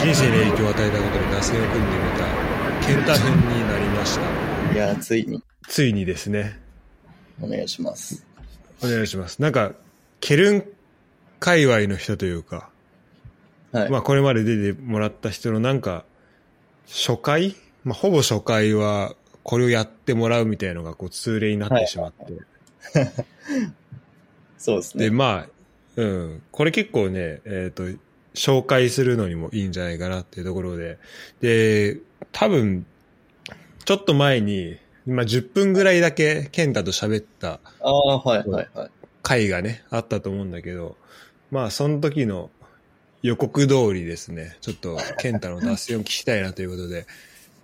人生に影響を与えたことで打線を組んでみた健太編になりました。いや、ついに。ついにですね。お願いします。お願いします。なんかケルン界隈の人というか、はい。まあこれまで出てもらった人のなんか初回、まあ、ほぼ初回はこれをやってもらうみたいのがこう通例になってしまって、そうですね。でまあうん。これ結構ねえっ、と紹介するのにもいいんじゃないかなっていうところでで多分ちょっと前に今10分ぐらいだけ健太と喋ったああ、はいはいはい。回がねあったと思うんだけどまあその時の予告通りですねちょっと健太の脱線を聞きたいなということで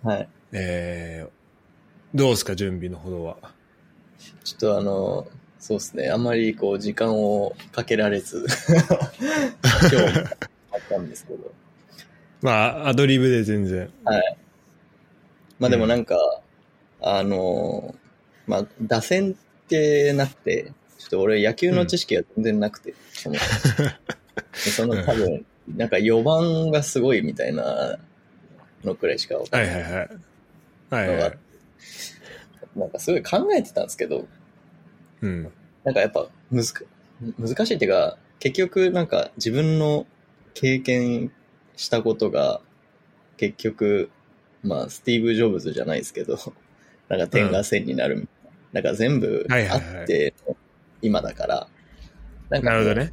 はい。えー、どうですか準備のほどは？ちょっとあの、そうですね。あんまりこう、時間をかけられず、今日もあったんですけど。まあアドリブで全然。はい。まあでもなんか、あの、まあ、打線ってなくて、ちょっと俺野球の知識が全然なくて、その、でその多分、なんか4番がすごいみたいなのくらいしかわかんない。はいはいはい。はいはい。はいなんかすごい考えてたんですけど、うん。なんかやっぱむずか難しいっていうか、結局なんか自分の経験したことが結局、まあスティーブ・ジョブズじゃないですけど、なんか点が線になるみたいな。なんか全部はいあって今だから、なんかなるほどね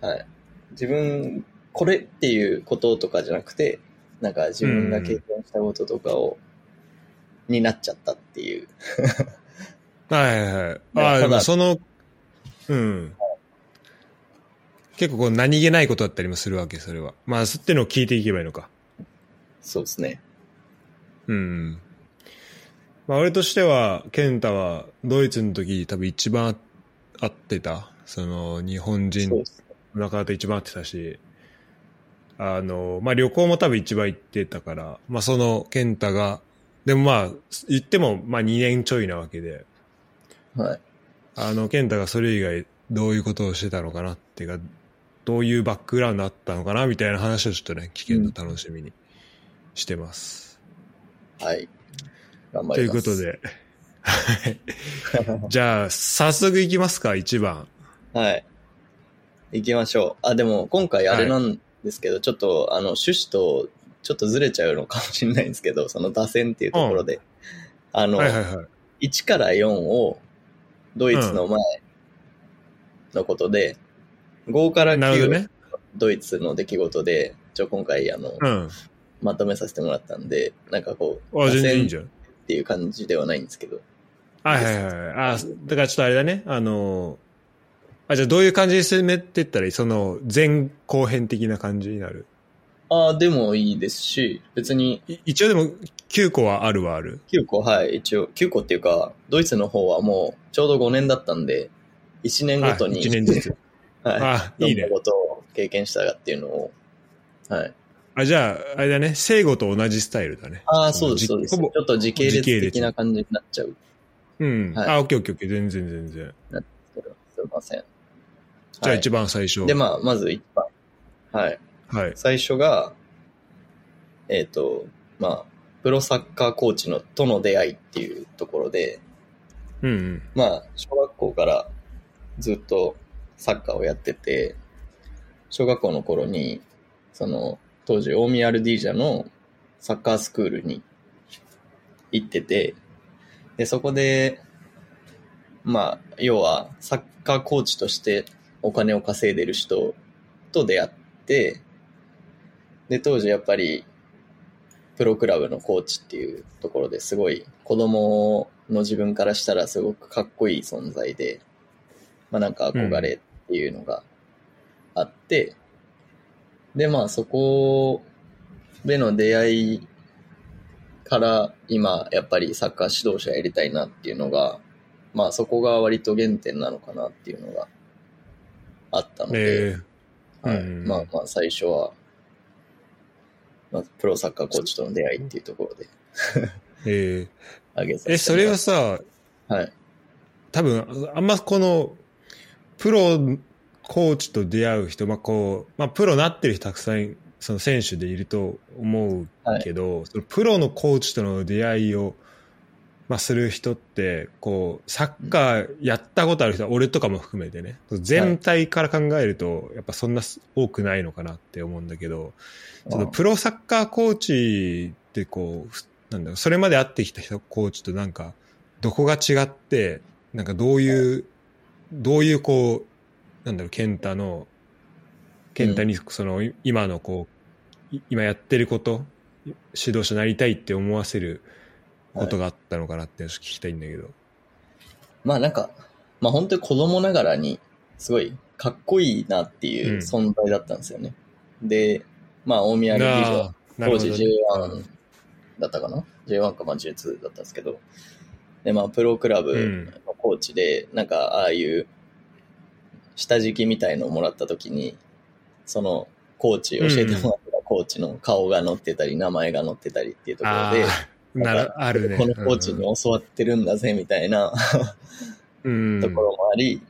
はい。自分、これっていうこととかじゃなくて、なんか自分が経験したこととかを、になっちゃったっていう。はいはいはい。ああ、その、うん。結構こう何気ないことだったりもするわけ、それは。まあ、そってのを聞いていけばいいのか。そうですね。うん。まあ、俺としては、健太はドイツの時多分一番会ってた？その、日本人の中だと一番会ってたし、あの、まあ、旅行も多分一番行ってたから、まあ、その健太が、でもまあ、言っても、まあ、2年ちょいなわけで、はい。あの、健太がそれ以外どういうことをしてたのかなっていうか、どういうバックグラウンドあったのかなみたいな話をちょっとね、聞けるの楽しみにしてます。はい。頑張といります。うこと。で、はい じゃあ、早速いきますか、1番。はい。行きましょう。あ、でも今回あれなんですけど、ちょっとあの趣旨とちょっとずれちゃうのかもしれないんですけど、その打線っていうところで。あの、はいはいはい。1から4をドイツの前のことで、5から9なるほどね。ドイツの出来事で、ちょ、今回あの、うん。まとめさせてもらったんで、なんかこう、あ、全然いいんじゃん。ていう感じではないんですけど、はいはいはい。あ、だからちょっとあれだね。あの、あ、じゃあどういう感じで進めてったらいい？その、前後編的な感じになる？ああ、でもいいですし、別にい一応でも、9個はあるはある？9個、はい、一応、9個っていうか、ドイツの方はもうちょうど5年だったんで、1年ごとに、1年ずつ。はい、あ、いいねどんな。ことを経験したかっていうのを、はい。あ、じゃあ、あれだね。聖子と同じスタイルだね。ああ、そうです、そうです。ちょっと時系列的な感じになっちゃううん。はいあ、オッケーオッケーオッケー。全然全然。けど、すいません。じゃあはい一番最初。で、まあ、まず一番。はい。はい。最初が、えっ、と、まあ、プロサッカーコーチのとの出会いっていうところで、うんうん。まあ、小学校からずっとサッカーをやってて、小学校の頃に、その、当時、大宮アルディージャのサッカースクールに行ってて、で、そこで、まあ、要は、サッカーコーチとしてお金を稼いでる人と出会って、で、当時やっぱり、プロクラブのコーチっていうところですごい子供の自分からしたらすごくかっこいい存在で、まあなんか憧れっていうのがあって、でまあそこでの出会いから今やっぱりサッカー指導者やりたいなっていうのが、まあそこが割と原点なのかなっていうのがあったので、え。ーはい。うんまあまあ最初は、まずプロサッカーコーチとの出会いっていうところでえ。挙げさせーえ、それはさ、はい。多分、あんまこの、プロコーチと出会う人、まあこう、まあプロなってる人たくさんその選手でいると思うけど、そのプロのコーチとの出会いを、まあ、する人ってこうサッカーやったことある人は俺とかも含めてね。全体から考えるとやっぱそんな多くないのかなって思うんだけど、そのプロサッカーコーチってこうなんだろうそれまで会ってきた人コーチとなんかどこが違ってなんかどういうどういうこうなんだろう健太の健太にその今のこう今やってること指導者になりたいって思わせることがあったのかなって聞きたいんだけど。まあなんか、まあ本当に子供ながらに、すごいかっこいいなっていう存在だったんですよね。うん、で、まあ大宮劇場、当時 J1 だったかな ?J1 かまあ J2 だったんですけど、でまあプロクラブのコーチで、なんかああいう下敷きみたいのをもらった時に、そのコーチ、教えてもらったコーチの顔が載ってたり、名前が載ってたりっていうところで、なら、あるね。このコーチに教わってるんだぜ、みたいなうん、ところもあり、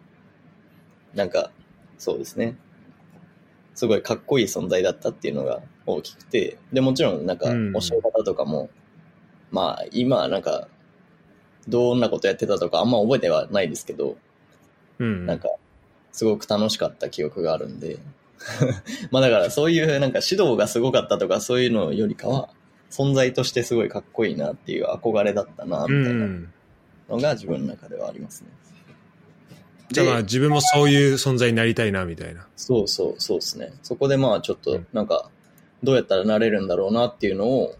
なんか、そうですね。すごいかっこいい存在だったっていうのが大きくて、で、もちろんなんか、教え方とかも、うん、まあ、今なんか、どんなことやってたとかあんま覚えてはないですけど、うん、なんか、すごく楽しかった記憶があるんで、まあだからそういうなんか指導がすごかったとかそういうのよりかは、存在としてすごいかっこいいなっていう憧れだったな、みたいなのが自分の中ではありますね。じゃあまあ自分もそういう存在になりたいな、みたいな。そうそう、そうですね。そこでまあちょっと、なんか、どうやったらなれるんだろうなっていうのを、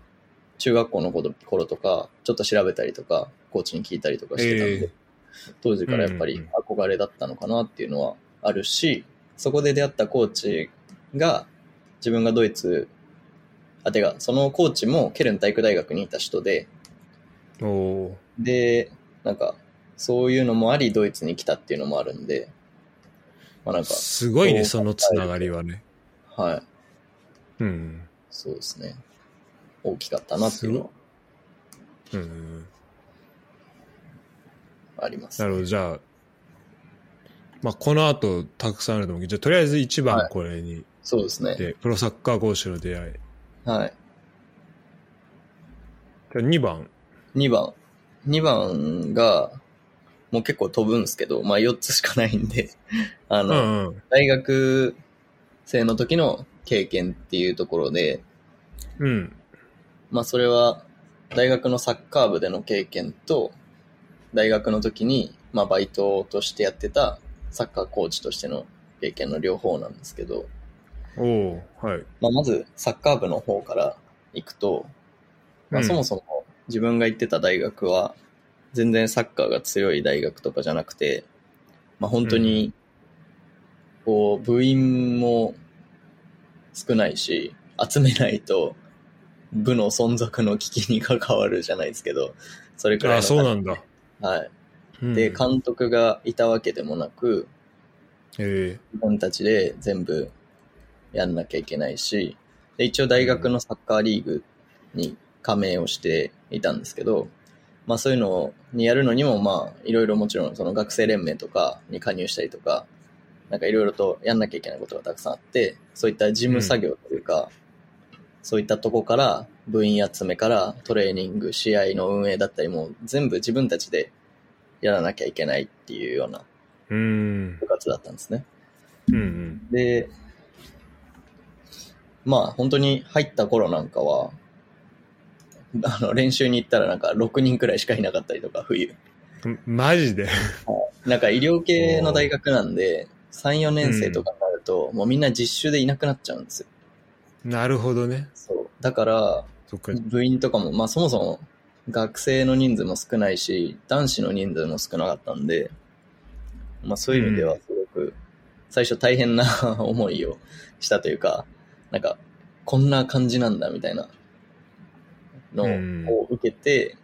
中学校の頃とか、ちょっと調べたりとか、コーチに聞いたりとかしてたんで、えー、当時からやっぱり憧れだったのかなっていうのはあるし、そこで出会ったコーチが、自分がドイツあ、てか、そのコーチもケルン体育大学にいた人で、おで、なんか、そういうのもあり、ドイツに来たっていうのもあるんで、まあなんか。すごいね、そのつながりはね。はい。うん。そうですね。大きかったなっていうのは。うん。あります、ね、なるほど、じゃあ、まあ、この後たくさんあると思うけど、じゃあとりあえず一番これに、はい、そうですね。で、プロサッカー講師の出会い。はい。じゃ2番。2番。2番が、もう結構飛ぶんですけど、まあ4つしかないんで あの、うんうん、大学生の時の経験っていうところで、うん。まあそれは、大学のサッカー部での経験と、大学の時に、まあバイトとしてやってたサッカーコーチとしての経験の両方なんですけど、おはい。まあ、まず、サッカー部の方から行くと、まあ、そもそも自分が行ってた大学は、全然サッカーが強い大学とかじゃなくて、まあ、本当に、こう、部員も少ないし、集めないと、部の存続の危機に関わるじゃないですけど、それくらいあ、そうなんだ。はい。で、監督がいたわけでもなく、自分たちで全部やんなきゃいけないし、で一応大学のサッカーリーグに加盟をしていたんですけど、まあそういうのにやるのにもまあいろいろもちろんその学生連盟とかに加入したりとか、なんかいろいろとやんなきゃいけないことがたくさんあって、そういった事務作業というか、うん、そういったとこから部員集めからトレーニング、試合の運営だったりも全部自分たちでやらなきゃいけないっていうような部活だったんですね。うんうん、で、まあ本当に入った頃なんかは、あの練習に行ったらなんか6人くらいしかいなかったりとか、冬。マジで？なんか医療系の大学なんで、3、4年生とかになると、もうみんな実習でいなくなっちゃうんですよ。なるほどね。そう。だから、部員とかも、まあそもそも学生の人数も少ないし、男子の人数も少なかったんで、まあそういう意味ではすごく、最初大変な思いをしたというか、なんか、こんな感じなんだみたいなのを受けて、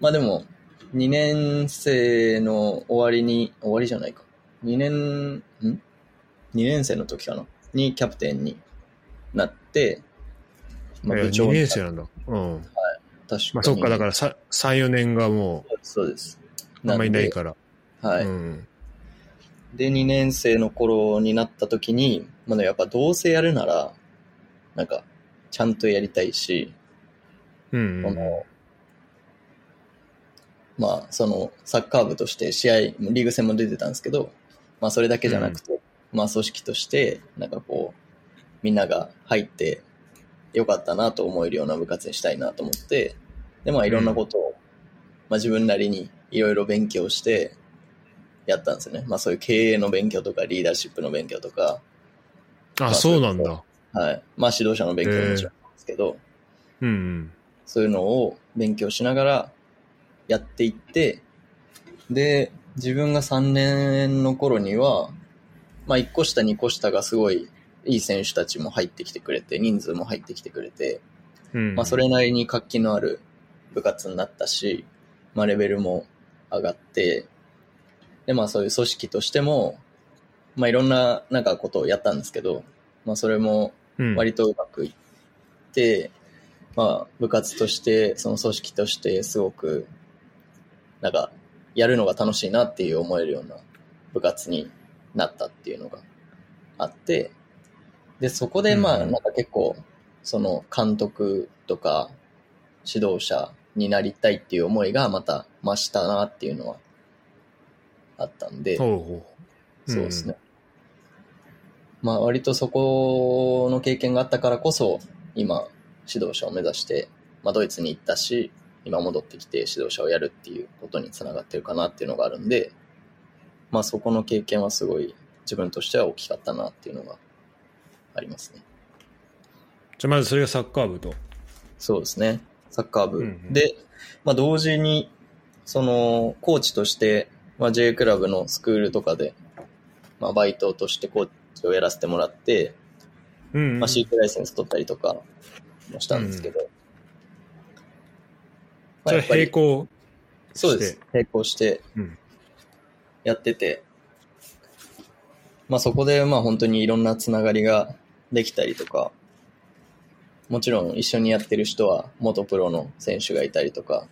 まあでも、2年生の終わりに、終わりじゃないか。2年、ん ?2 年生の時かな？にキャプテンになって、まあ、部長2年生なんだ。うん。はい。確かに。まあ、そっか、だから3、4年がもう、そうです。あんまりないから。はい。うん、で、2年生の頃になった時に、まだやっぱどうせやるなら、なんか、ちゃんとやりたいし、うんこの、まあ、その、サッカー部として試合、リーグ戦も出てたんですけど、まあ、それだけじゃなくて、まあ、組織として、なんかこう、みんなが入って、よかったなと思えるような部活にしたいなと思って、で、まあ、いろんなことを、まあ、自分なりにいろいろ勉強して、やったんですよね。まあ、そういう経営の勉強とか、リーダーシップの勉強とか、あ、そうなんだ。はい。まあ、指導者の勉強ももちろんなんですけど、うんうん。そういうのを勉強しながらやっていって、で、自分が3年の頃には、まあ1個下2個下がすごいいい選手たちも入ってきてくれて、人数も入ってきてくれて、うん。まあそれなりに活気のある部活になったし、まあレベルも上がって、でまあそういう組織としても、まあいろんななんかことをやったんですけど、まあそれもうん、割とうまくいって、まあ、部活として、その組織として、すごく、なんか、やるのが楽しいなっていう思えるような部活になったっていうのがあって、で、そこでまあ、うんなんか結構、その監督とか指導者になりたいっていう思いがまた増したなっていうのはあったんで。そうですね。まあ割とそこの経験があったからこそ、今、指導者を目指して、まあドイツに行ったし、今戻ってきて指導者をやるっていうことにつながってるかなっていうのがあるんで、まあそこの経験はすごい自分としては大きかったなっていうのがありますね。じゃあまずそれがサッカー部と。そうですね。サッカー部。うんうんで、まあ同時に、その、コーチとして、まあ J クラブのスクールとかで、まあバイトとしてコーチをやらせてもらって、うんうん。まあ、シークライセンス取ったりとかもしたんですけど。まあそれやっぱり並行そうです。並行してうんやってて、まあそこでまあ本当にいろんなつながりができたりとか、もちろん一緒にやってる人は元プロの選手がいたりとか、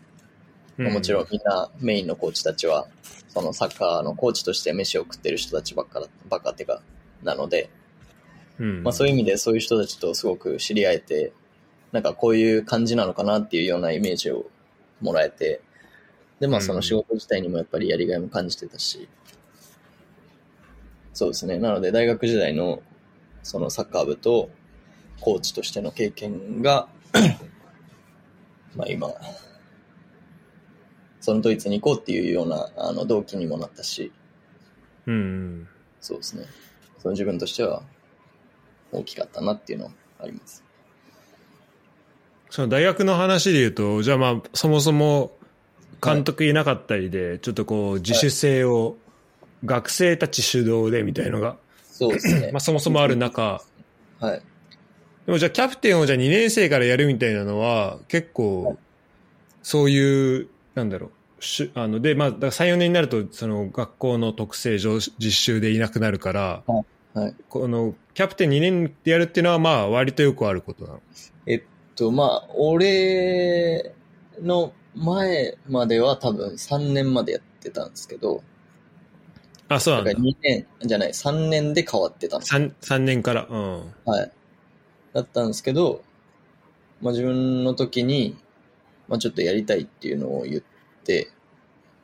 まあもちろんみんなメインのコーチたちは、そのサッカーのコーチとして飯を食ってる人たちばっかだ、ばっかってか、なので、うん。まあそういう意味でそういう人たちとすごく知り合えて、なんかこういう感じなのかなっていうようなイメージをもらえて、で、まあうんその仕事自体にもやっぱりやりがいも感じてたし、そうですね。なので大学時代のそのサッカー部とコーチとしての経験が、まあ今、そのドイツに行こうっていうようなあの動機にもなったし、うんうん。そうですね。その自分としては大きかったなっていうのはあります。その大学の話で言うと、じゃあまあ、そもそも監督いなかったりで、ちょっとこう、自主性を学生たち主導でみたいのが、そうですね。まあそもそもある中、はい。でもじゃあキャプテンをじゃあ2年生からやるみたいなのは、結構、そういう、なんだろう、しあの、で、まあ、だから3、4年になると、その学校の特性上、実習でいなくなるから、はい。この、キャプテン2年でやるっていうのは、まあ、割とよくあることなの。えっと、まあ、俺の前までは多分3年までやってたんですけど、あ、そうなんだ。2年じゃない、3年で変わってたんです。3, 三年から。うん。はい。だったんですけど、まあ自分の時に、まあちょっとやりたいっていうのを言って、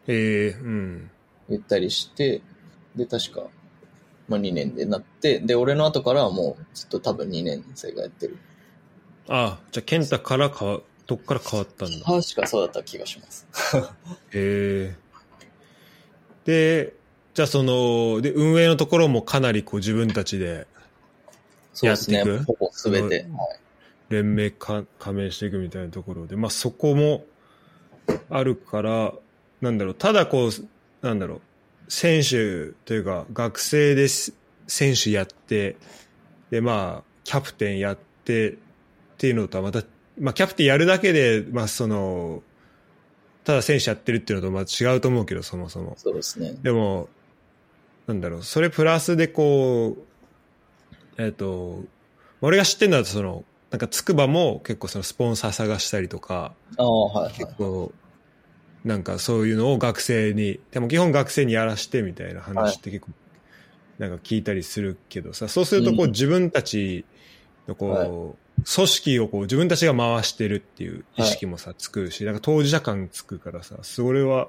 ええうん。言ったりして、で、確か、まあ2年でなって、で、俺の後からはもうずっと多分2年生がやってる。あ、じゃあ、健太からかわ、どっから変わったんだ？確かそうだった気がします。へえで、じゃあその、で、運営のところもかなりこう自分たちでそうですねやっていく？ほぼすべて。はい連盟か加盟していくみたいなところで、まあそこもあるから、なんだろう、ただこう、なんだろう、選手というか学生です、選手やって、でまあ、キャプテンやってっていうのとはまた、まあキャプテンやるだけで、まあその、ただ選手やってるっていうのとまあ違うと思うけど、そもそも。そうですね。でも、なんだろう、それプラスでこう、えっ、と、俺が知ってるのはその、なんかつくばも結構そのスポンサー探したりとか、はいはい。結構、なんかそういうのを学生に、でも基本学生にやらしてみたいな話って結構、なんか聞いたりするけどさ、そうするとこううん。自分たちのこう、はい。組織をこう自分たちが回してるっていう意識もさ、つくし、なんか当事者感つくからさ、それは、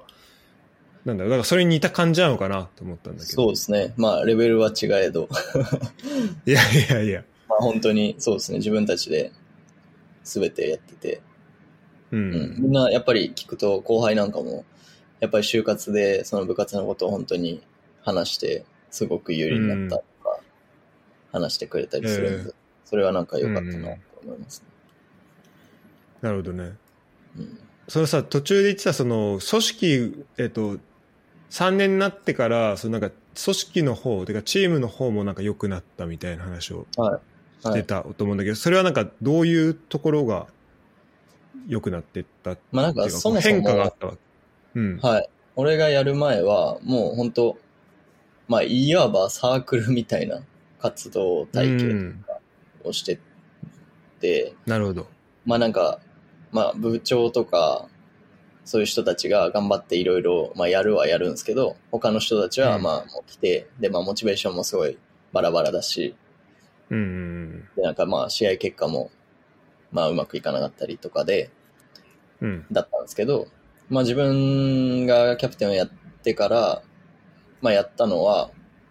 なんだろう、だからそれに似た感じなのかなと思ったんだけど。そうですね。まあ、レベルは違えど。いやいやいや。まあ、本当にそうですね。自分たちで全てやってて。ううんん。みんなやっぱり聞くと、後輩なんかも、やっぱり就活でその部活のことを本当に話して、すごく有利になったとか、話してくれたりするんで、えそれはなんか良かったなと思いますね。なるほどね。うんそのさ、途中で言ってた、その、組織、えっと、3年になってから、そのなんか、組織の方、てかチームの方もなんか良くなったみたいな話を。してたと思うんだけど、それはなんか、どういうところが良くなってったっていうまあなんか、そもそ変化があもっ、たわ。うん。はい。俺がやる前は、もう本当まあ、いわばサークルみたいな活動体う験んをしてて、なるほど。まあなんか、まあ部長とか、そういう人たちが頑張っていろいろ、まあやるはやるんですけど、他の人たちはうんまあもう来て、でまあモチベーションもすごいバラバラだし、うんうんでなんかまあ試合結果もまあうまくいかなかったりとかで、うん。うん。だったんですけど、まあ自分がキャプテンをやってから、まあやったのは、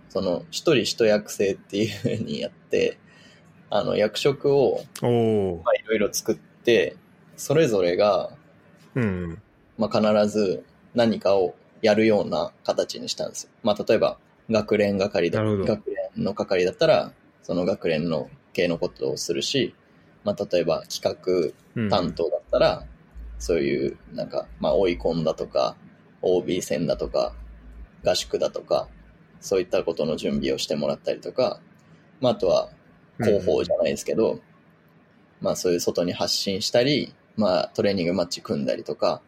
その一人一役制っていうふうにやって、あの役職をまあいろいろ作って、それぞれが、うん。まあ必ず何かをやるような形にしたんですよ。まあ例えば学連係だ、学連の係だったら、その学連の系のことをするし、まあ例えば企画うん。担当だったら、そういう、なんか、まあ、追い込んだとか、OB 戦だとか、合宿だとか、そういったことの準備をしてもらったりとか、まあ、あとは、広報じゃないですけど、まあ、そういう外に発信したり、まあ、トレーニングマッチ組んだりとか、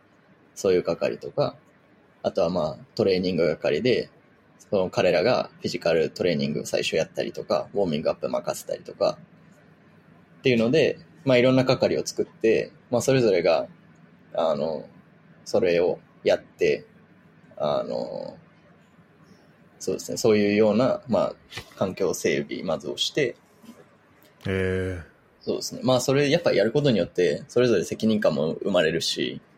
そういう係とか、あとはまあ、トレーニング係で、その彼らがフィジカルトレーニング最初やったりとか、ウォーミングアップ任せたりとか、っていうので、まあいろんな係を作って、まあそれぞれが、あの、それをやって、あの、そうですね、そういうような、まあ、環境整備、まずをして、えそうですね。まあそれやっぱやることによって、それぞれ責任感も生まれるし、え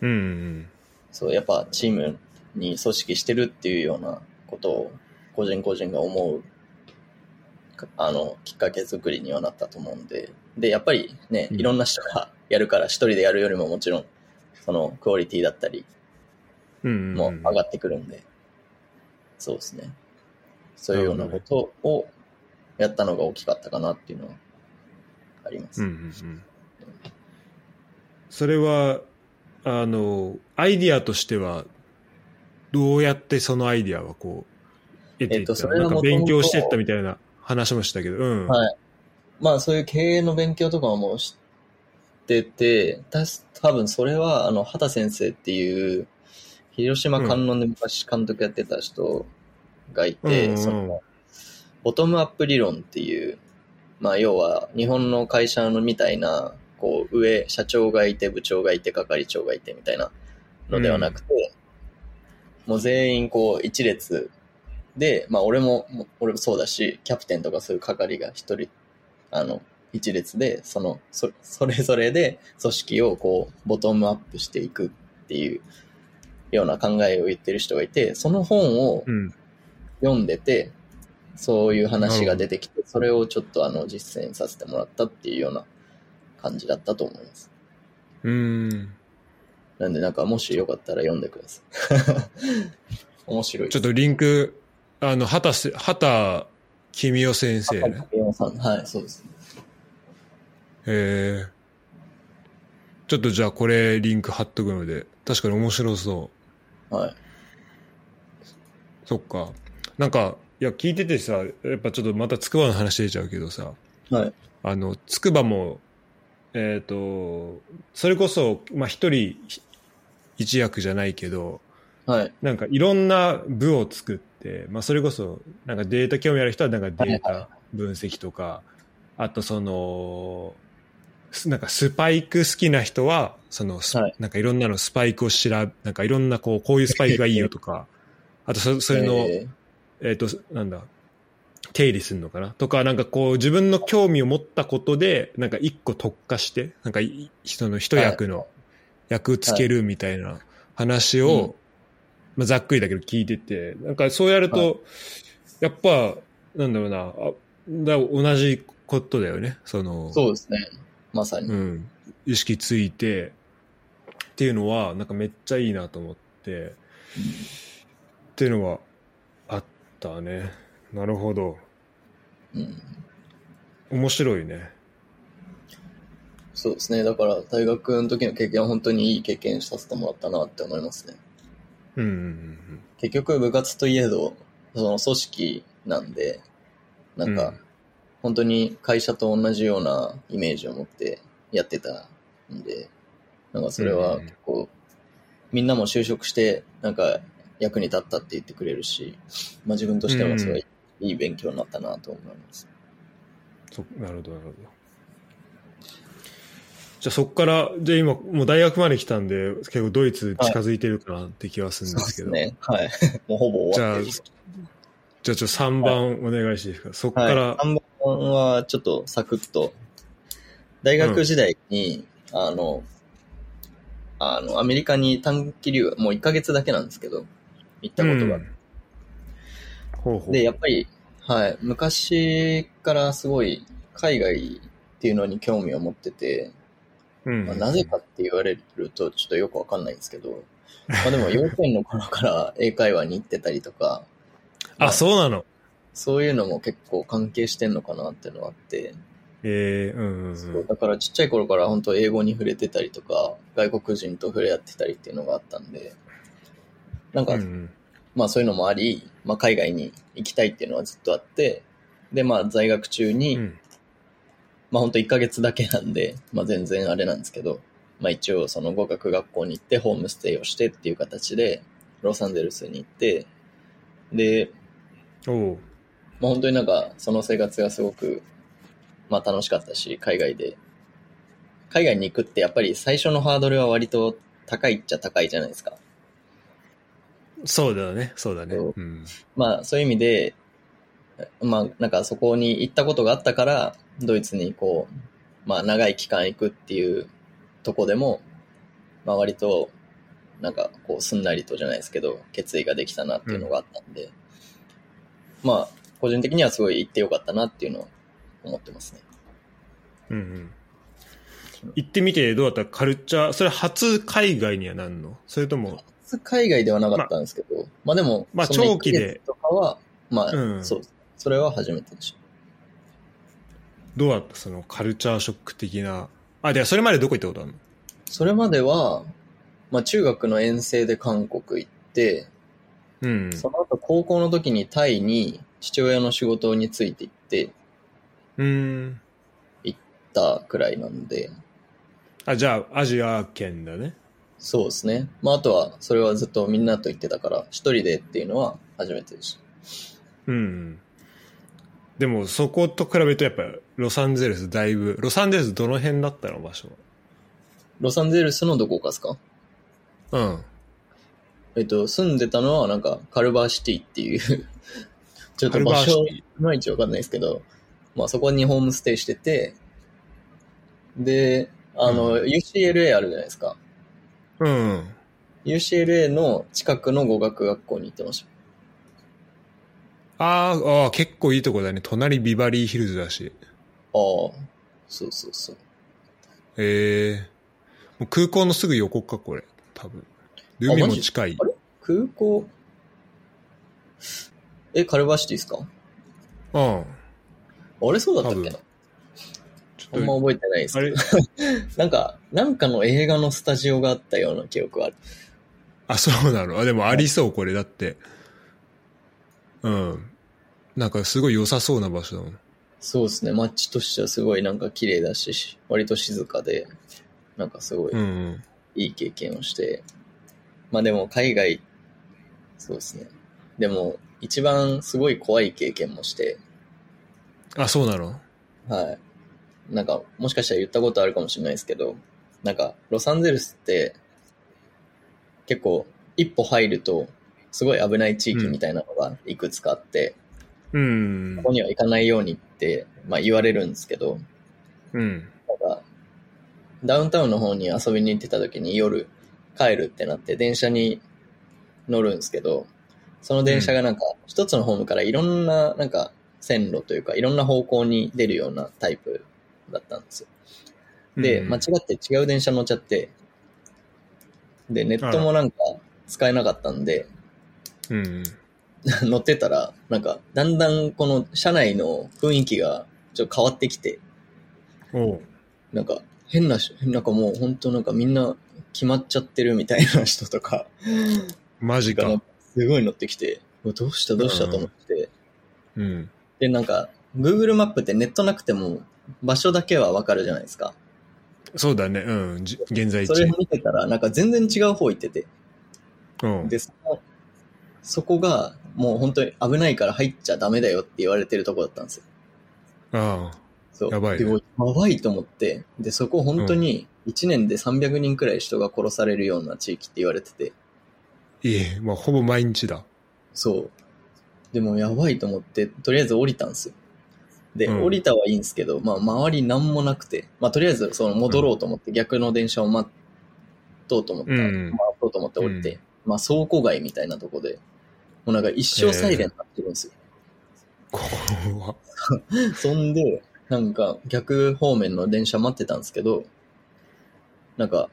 うんうん。そう、やっぱチームに組織してるっていうようなことを個人個人が思う、かあの、きっかけ作りにはなったと思うんで、で、やっぱりね、うんいろんな人がやるから一人でやるよりももちろん、そのクオリティだったり。も上がってくるんで、そうですね。そういうようなことをやったのが大きかったかなっていうのはあります。うんうんうん。それは、あの、アイディアとしては、どうやってそのアイディアはこう、得ていったの？えっとなんか勉強してったみたいな話もしたけど、うん。はい。まあそういう経営の勉強とかもしてて、たし多分それは、あの、畑先生っていう、広島観音で昔監督やってた人がいて、うんうんうんその、ボトムアップ理論っていう、まあ要は日本の会社のみたいな、こう上、社長がいて、部長がいて、係長がいてみたいなのではなくて、もう全員こう一列で、まあ俺も、も俺もそうだし、キャプテンとかそういう係が一人、あの、一列で、その、そそれぞれで組織をこう、ボトムアップしていくっていうような考えを言ってる人がいて、その本をうん。読んでて、そういう話が出てきて、それをちょっとあの、実践させてもらったっていうような感じだったと思います。うん。なんでなんかもしよかったら読んでください。面白いちょっとリンク、あの、畑せ、畑君代先生ね。竹山さん、はい、そうです。えーちょっとじゃあこれリンク貼っとくので、確かに面白そう。はい。そっか。なんか、いや、聞いててさ、やっぱちょっとまた筑波の話出ちゃうけどさ、はい。あの、筑波も、えっ、と、それこそ、まあ、一人一役じゃないけど、はい。なんかいろんな部を作って、まあ、それこそ、なんかデータ興味ある人はなんかデータ分析とか、あとその、すなんかスパイク好きな人は、その、スはい。なんかいろんなのスパイクを調べ、なんかいろんなこう、こういうスパイクがいいよとか、あとそそれの、ええっ、と、なんだ、定理するのかな？とか、なんかこう自分の興味を持ったことで、なんか一個特化して、なんかい人の一役の役つけるみたいな話を、うん。まあ、ざっくりだけど聞いてて、なんかそうやると、はやっぱ、なんだろうな、あだ同じことだよね。その、そうですね。まさに。うん、意識ついてっていうのはなんかめっちゃいいなと思ってっていうのはあったねなるほど。うん。面白いね。そうですね。だから、大学の時の経験は本当にいい経験させてもらったなって思いますね。うんうんうん結局、部活といえど、その組織なんで、なんかうん、本当に会社と同じようなイメージを持ってやってたんで、なんかそれは結構、みんなも就職して、なんか役に立ったって言ってくれるし、まあ自分としてもすごいいい勉強になったなと思います。そなるほどなるほどじゃあそこからじゃあ今もう大学まで来たんで結構ドイツ近づいてるかなって気はするんですけど、ね。はい。もうほぼ終じゃあわってる。じゃあちょっと3番お願いしていいですか、そこはい。から、3番はちょっとサクッと、大学時代に、あの、あの、アメリカに短期留学、もう1ヶ月だけなんですけど、行ったことが。うんほうほう。で、やっぱり、はい、昔からすごい海外っていうのに興味を持ってて、うん。まあなぜかって言われるとちょっとよくわかんないんですけど、まあでも幼稚園の頃から英会話に行ってたりとか、まあそうなの？そういうのも結構関係してんのかなっていうのがあって、ええうんうんうそうんだからちっちゃい頃から本当英語に触れてたりとか、外国人と触れ合ってたりっていうのがあったんで、なんか、うんうん。まあそういうのもあり、まあ海外に行きたいっていうのはずっとあって、でまあ在学中に、うんまあ本当1ヶ月だけなんで、まあ全然あれなんですけど、まあ一応その語学学校に行ってホームステイをしてっていう形で、ロサンゼルスに行って、で、おうまあ本当になんかその生活がすごく、まあ楽しかったし、海外で。海外に行くってやっぱり最初のハードルは割と高いっちゃ高いじゃないですか。そうだね、そうだね。そううん。まあそういう意味で、まあなんかそこに行ったことがあったから、ドイツにこう、まあ長い期間行くっていうとこでも、まあ割と、なんかこうすんなりとじゃないですけど、決意ができたなっていうのがあったんで、まあ個人的にはすごい行ってよかったなっていうのを思ってますね。うんうん。行ってみてどうだった？カルチャー、それ初海外にはなんの？それとも、海外ではなかったんですけど、まあでも、まあ長期で1ヶ月とかは、まあ、うんそう。それは初めてでした。どうだったそのカルチャーショック的な？あ、ではそれまでどこ行ったことあるの？それまでは、まあ中学の遠征で韓国行って、うん。その後高校の時にタイに父親の仕事について行ってうん。たくらいなんで、あ、じゃあ、アジア圏だね。そうですね。まああとは、それはずっとみんなと行ってたから、一人でっていうのは初めてでした。うん。でも、そこと比べるとやっぱ、ロサンゼルスだいぶ、ロサンゼルスどの辺だったの場所ロサンゼルスのどこかですか？うん。えっと、住んでたのはなんかカルバーシティっていう ちょっと場所、いまいちわかんないですけど、まあそこにホームステイしてて、で、あの、うん UCLA あるじゃないですか。うん。UCLA の近くの語学学校に行ってました。あーあー、結構いいとこだね。隣ビバリーヒルズだし。ああ、そうそうそう。ええもう空港のすぐ横か、これ。多分。で海も近いあ。れ？空港、え、カルバーシティですか？うん。あれそうだったっけな？ちょっと、あんま覚えてないですあけど。れ、なんか、なんかの映画のスタジオがあったような記憶がある。あ、そうなの？あ、でもありそう、これ。だって。うん。なんかすごい良さそうな場所だもん。そうですね。街としてはすごいなんか綺麗だし、割と静かで、なんかすごいうんうん。いい経験をして。まあでも海外、そうですね。でも一番すごい怖い経験もして、あ、そうなの？はい。なんかもしかしたら言ったことあるかもしれないですけど、なんかロサンゼルスって結構一歩入るとすごい危ない地域みたいなのがいくつかあって、うんこ。こには行かないようにって、まあ言われるんですけど、うん。なんか、ダウンタウンの方に遊びに行ってた時に夜帰るってなって電車に乗るんですけど、その電車がなんか一つのホームからいろんななんか線路というかいろんな方向に出るようなタイプだったんですよ。で、うん間違って違う電車乗っちゃって、で、ネットもなんか使えなかったんで、うん。乗ってたら、なんか、だんだんこの車内の雰囲気がちょっと変わってきて、なんか、変な人、なんかもう本当なんかみんな決まっちゃってるみたいな人とかマジかすごい乗ってきて、どうしたどうしたと思って、うん。で、なんか、Google マップってネットなくても場所だけはわかるじゃないですか。そうだね。うん。じ現在それ地。見てたら、なんか全然違う方行ってて、うん。で、そこそこがもう本当に危ないから入っちゃダメだよって言われてるとこだったんですよ。ああ。そう。やばいねでもやばいと思って、で、そこ本当に1年で300人くらい人が殺されるような地域って言われてて、いえ、まあ、ほぼ毎日だ。そう。でもやばいと思って、とりあえず降りたんですよ。で、うん。降りたはいいんですけど、まあ周りなんもなくて、まあとりあえずその戻ろうと思って、逆の電車を待とうと思った、うん。待とうと思って降りて、うん。まあ倉庫街みたいなとこで、もうなんか一生サイレンになってるんですよ。怖っ。そんで、なんか逆方面の電車待ってたんですけど、なんか、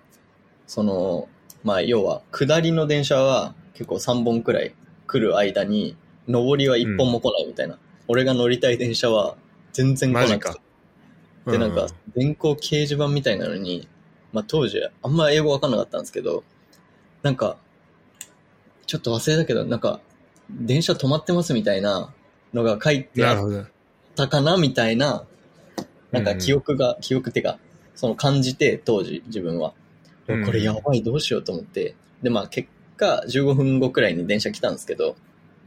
その、まあ要は下りの電車は結構3本くらい来る間に、上りは1本も来ないみたいな。俺が乗りたい電車は全然来なくて。。で、なんか、電光掲示板みたいなのに、まあ当時あんま英語わかんなかったんですけど、なんか、ちょっと忘れたけど、なんか、電車止まってますみたいなのが書いてあっ。たかなみたいな、なんか記憶が、記憶っていうか、その感じて、当時自分は。これやばい、どうしようと思って。で、まあ結果、15分後くらいに電車来たんですけど、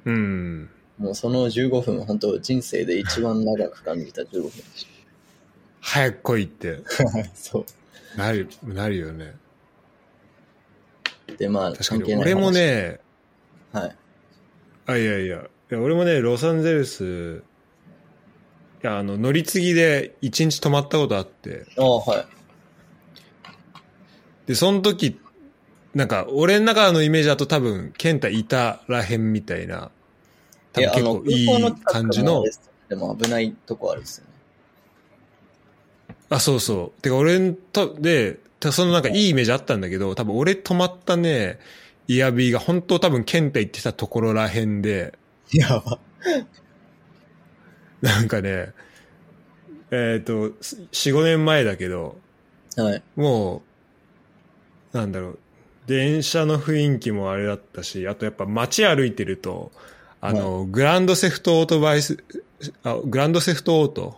うん。もうその15分、本当人生で一番長く感じた15分でし早く来いって、た。そう。なる、なるよね。で、まあ、確か関係ないに俺も話。ね、はい。あ、いやいや、いや俺もね、ロサンゼルス、いや、あの、乗り継ぎで一日泊まったことあって、ああ、はい。で、その時、なんか、俺の中のイメージだと多分、ケンタいたらへんみたいな、多分結構いい感じの、でも危ないとこあるっすよね。あ、そうそう。てか、俺と、で、たそのなんかいいイメージあったんだけど、多分俺泊まったね、イヤビーが本当多分ケンタ行ってたところらへんで、やば。なんかね、えっ、と、4、5年前だけど、はい。もう、なんだろう、電車の雰囲気もあれだったし、あとやっぱ街歩いてると、あの、グランドセフトオートバイス、あグランドセフトオート、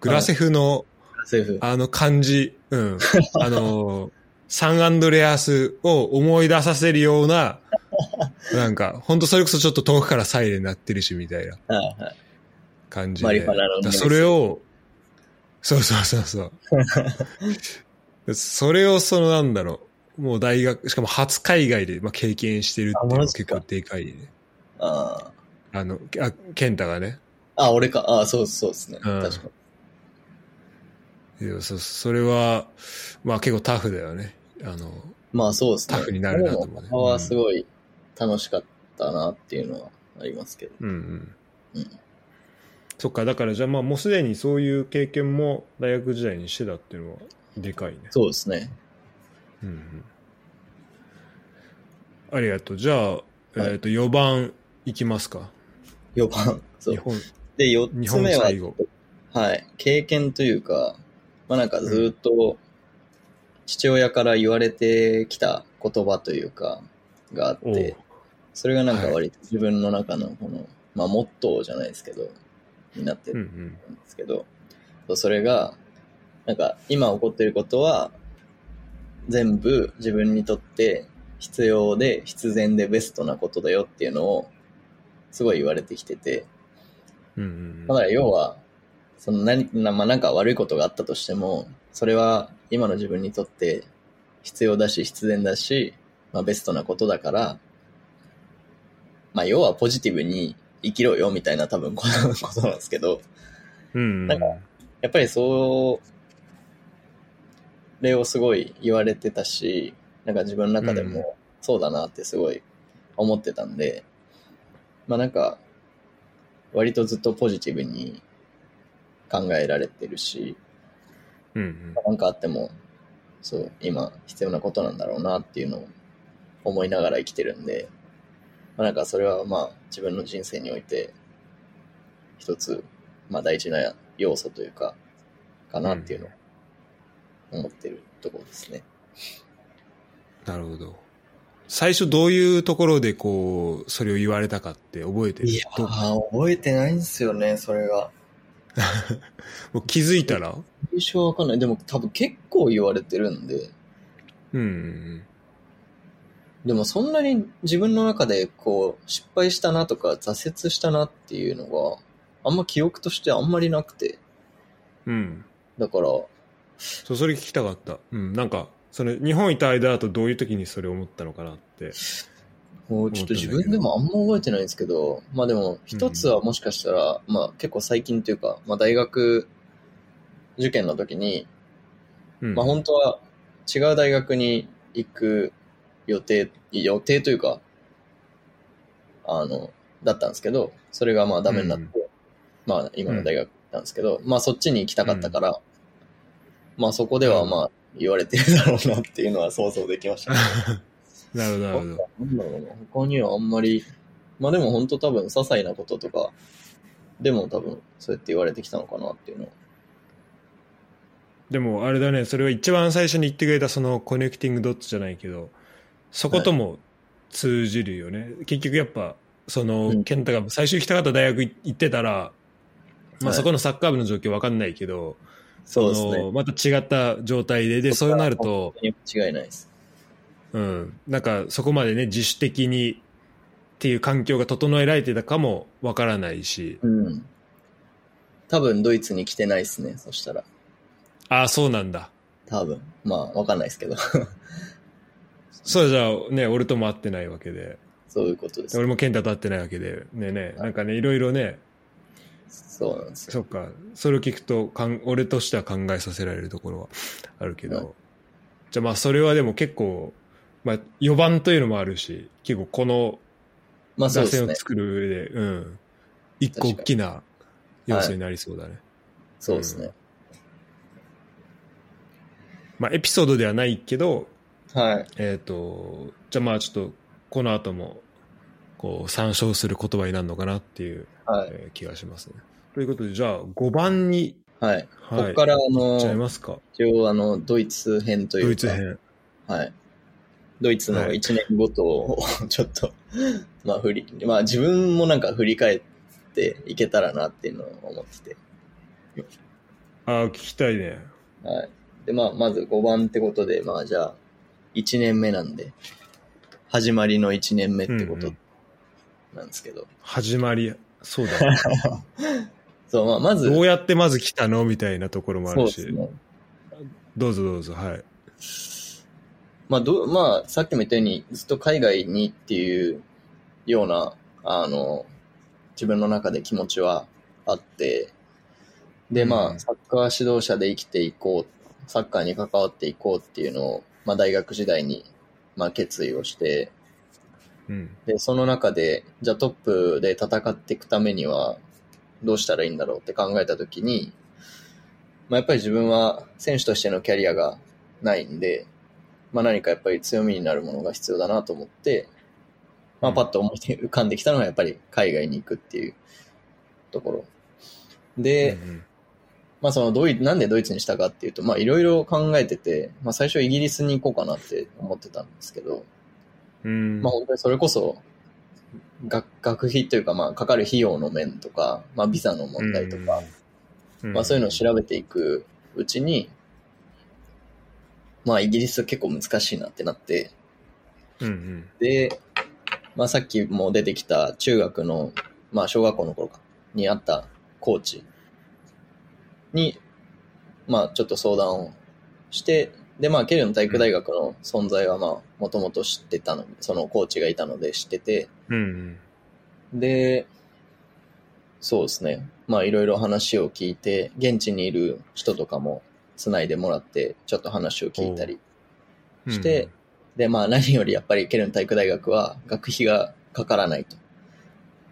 グラセフの、セーフ。あの感じ、うん。あの、サンアンドレアスを思い出させるような、なんか、ほんとそれこそちょっと遠くからサイレン鳴ってるし、みたいなはいはい。感じで。マリファナの匂いだそれを、そうそうそうそう。それをそのなんだろう、もう大学、しかも初海外で、まあ、経験してるっていうの結構でかいね。ああの、あ、ケンタがね。あ。あ、俺か。ああ、そうそうですね。うん確かに。いやそそれは、まあ結構タフだよね。あの、まあそうですね。タフになるなと思うね他はすごい楽しかったなっていうのはありますけど。うんうん。うんそっか、だからじゃあまあもうすでにそういう経験も大学時代にしてたっていうのはでかいね。そうですね。うんうん。ありがとう。じゃあ、えっ、と、4番いきますか。4番。そう。で、4日本つ目は。はい。経験というか、まあなんかずっと父親から言われてきた言葉というか、があって、それがなんか割と自分の中のこの、まあモットーじゃないですけど、になってるうんうん。んですけど、そうそれが、なんか今起こってることは、全部自分にとって必要で必然でベストなことだよっていうのを、すごい言われてきてて、うんうんだから要は、その何、なまあ、なんか悪いことがあったとしても、それは今の自分にとって必要だし必然だし、まあベストなことだから、まあ要はポジティブに生きろよみたいな多分この ことなんですけど、うん。なんかやっぱりそう、例をすごい言われてたし、なんか自分の中でうん。もそうだなってすごい思ってたんで、まあなんか、割とずっとポジティブに考えられてるし、うんうん。なんかあっても、そう、今必要なことなんだろうなっていうのを思いながら生きてるんで、まあ、なんかそれはまあ自分の人生において一つ、まあ大事な要素というか、かなっていうのを思ってるところですね。なるほど。最初どういうところでこう、それを言われたかって覚えてる？いや覚えてないんですよね、それが。もう気づいたら？最初はわかんない。でも多分結構言われてるんで、うんうんでもそんなに自分の中でこう失敗したなとか挫折したなっていうのがあんま記憶としてあんまりなくて。うん。うん。だから、そう、それ聞きたかった。うん。なんか、その、日本いた間だとどういう時にそれを思ったのかなって。もうちょっと自分でもあんま覚えてないんですけど、まあでも一つはもしかしたら、まあ結構最近というか、まあ大学受験の時に、うん。まあ本当は違う大学に行く予定、予定というか、あの、だったんですけど、それがまあダメになって、まあ今の大学なんですけど、まあそっちに行きたかったから、まあそこではまあ言われてるだろうなっていうのは想像できました、ね。なるほど、なるほど。なんだろうな、他にはあんまり、まあでも本当多分些細なこととか、でも多分そうやって言われてきたのかなっていうのは。でも、あれだね、それは一番最初に言ってくれたそのコネクティングドッツじゃないけど、そことも通じるよね。結局やっぱ、その、うん健太が最初行きたかった大学行ってたら、まはいあそこのサッカー部の状況わかんないけど、そうですね。また違った状態で、で、そうなると、違いないです。うん、なんかそこまでね、自主的にっていう環境が整えられてたかもわからないし、うん。多分ドイツに来てないですね、そしたら。ああ、そうなんだ。多分。まあわかんないですけど。そうじゃあね、俺とも会ってないわけで、そういうことです。俺も健太と会ってないわけで、ねね、なんかね、いろいろね、そうなんですよ。そっか、それを聞くとかん、俺としては考えさせられるところはあるけど、はいじゃあまあそれはでも結構、まあ4番というのもあるし、結構この打線を。作る上で、うん、一個大きな要素になりそうだね。そうですね。まあエピソードではないけど、はい。えっ、と、じゃあまあちょっとこの後も、こう参照する言葉になるのかなっていう、はい。えー気がしますね。ということで、じゃあ5番に、はい。はい、ここからあいっちゃいの、ますか。一応あの、ドイツ編というか。ドイツ編。はい。ドイツのはい1年ごとをちょっと、まあ振り、まあ自分もなんか振り返っていけたらなっていうのを思ってて。ああ、聞きたいね。はい。で、まあまず5番ってことで、まあじゃあ、1年目なんで、始まりの1年目ってことうんうんなんですけど。始まり、そうだね。そう、まあまず、どうやってまず来たの？みたいなところもあるし。ね。どうぞどうぞ、はい。まあ、どう、まあ、さっきも言ったように、ずっと海外にっていうような、あの、自分の中で気持ちはあって、で、まうんあ、サッカー指導者で生きていこう、サッカーに関わっていこうっていうのを、まあ、大学時代に、まあ、決意をして、うん。で、その中で、じゃあトップで戦っていくためには、どうしたらいいんだろうって考えたときに、まあ、やっぱり自分は選手としてのキャリアがないんで、まあ、何かやっぱり強みになるものが必要だなと思って、まあ、パッと思い浮かんできたのがやっぱり海外に行くっていうところ。で、うんまあそのドイなんでドイツにしたかっていうと、まあいろいろ考えてて、まあ最初イギリスに行こうかなって思ってたんですけど、うん。まあ本当にそれこそ、学学費というかまあかかる費用の面とか、まあビザの問題とか、うん、まあそういうのを調べていくうちに、まあイギリス結構難しいなってなって、うんうん。で、まあさっきも出てきた中学の、まあ小学校の頃か、にあったコーチに、まあちょっと相談をして、でまあケルン体育大学の存在はまあもともと知ってたの、そのコーチがいたので知ってて、うんうん。で、そうですね。まあいろいろ話を聞いて、現地にいる人とかも繋いでもらって、ちょっと話を聞いたりして、で、まあ何よりやっぱりケルン体育大学は学費がかからないと。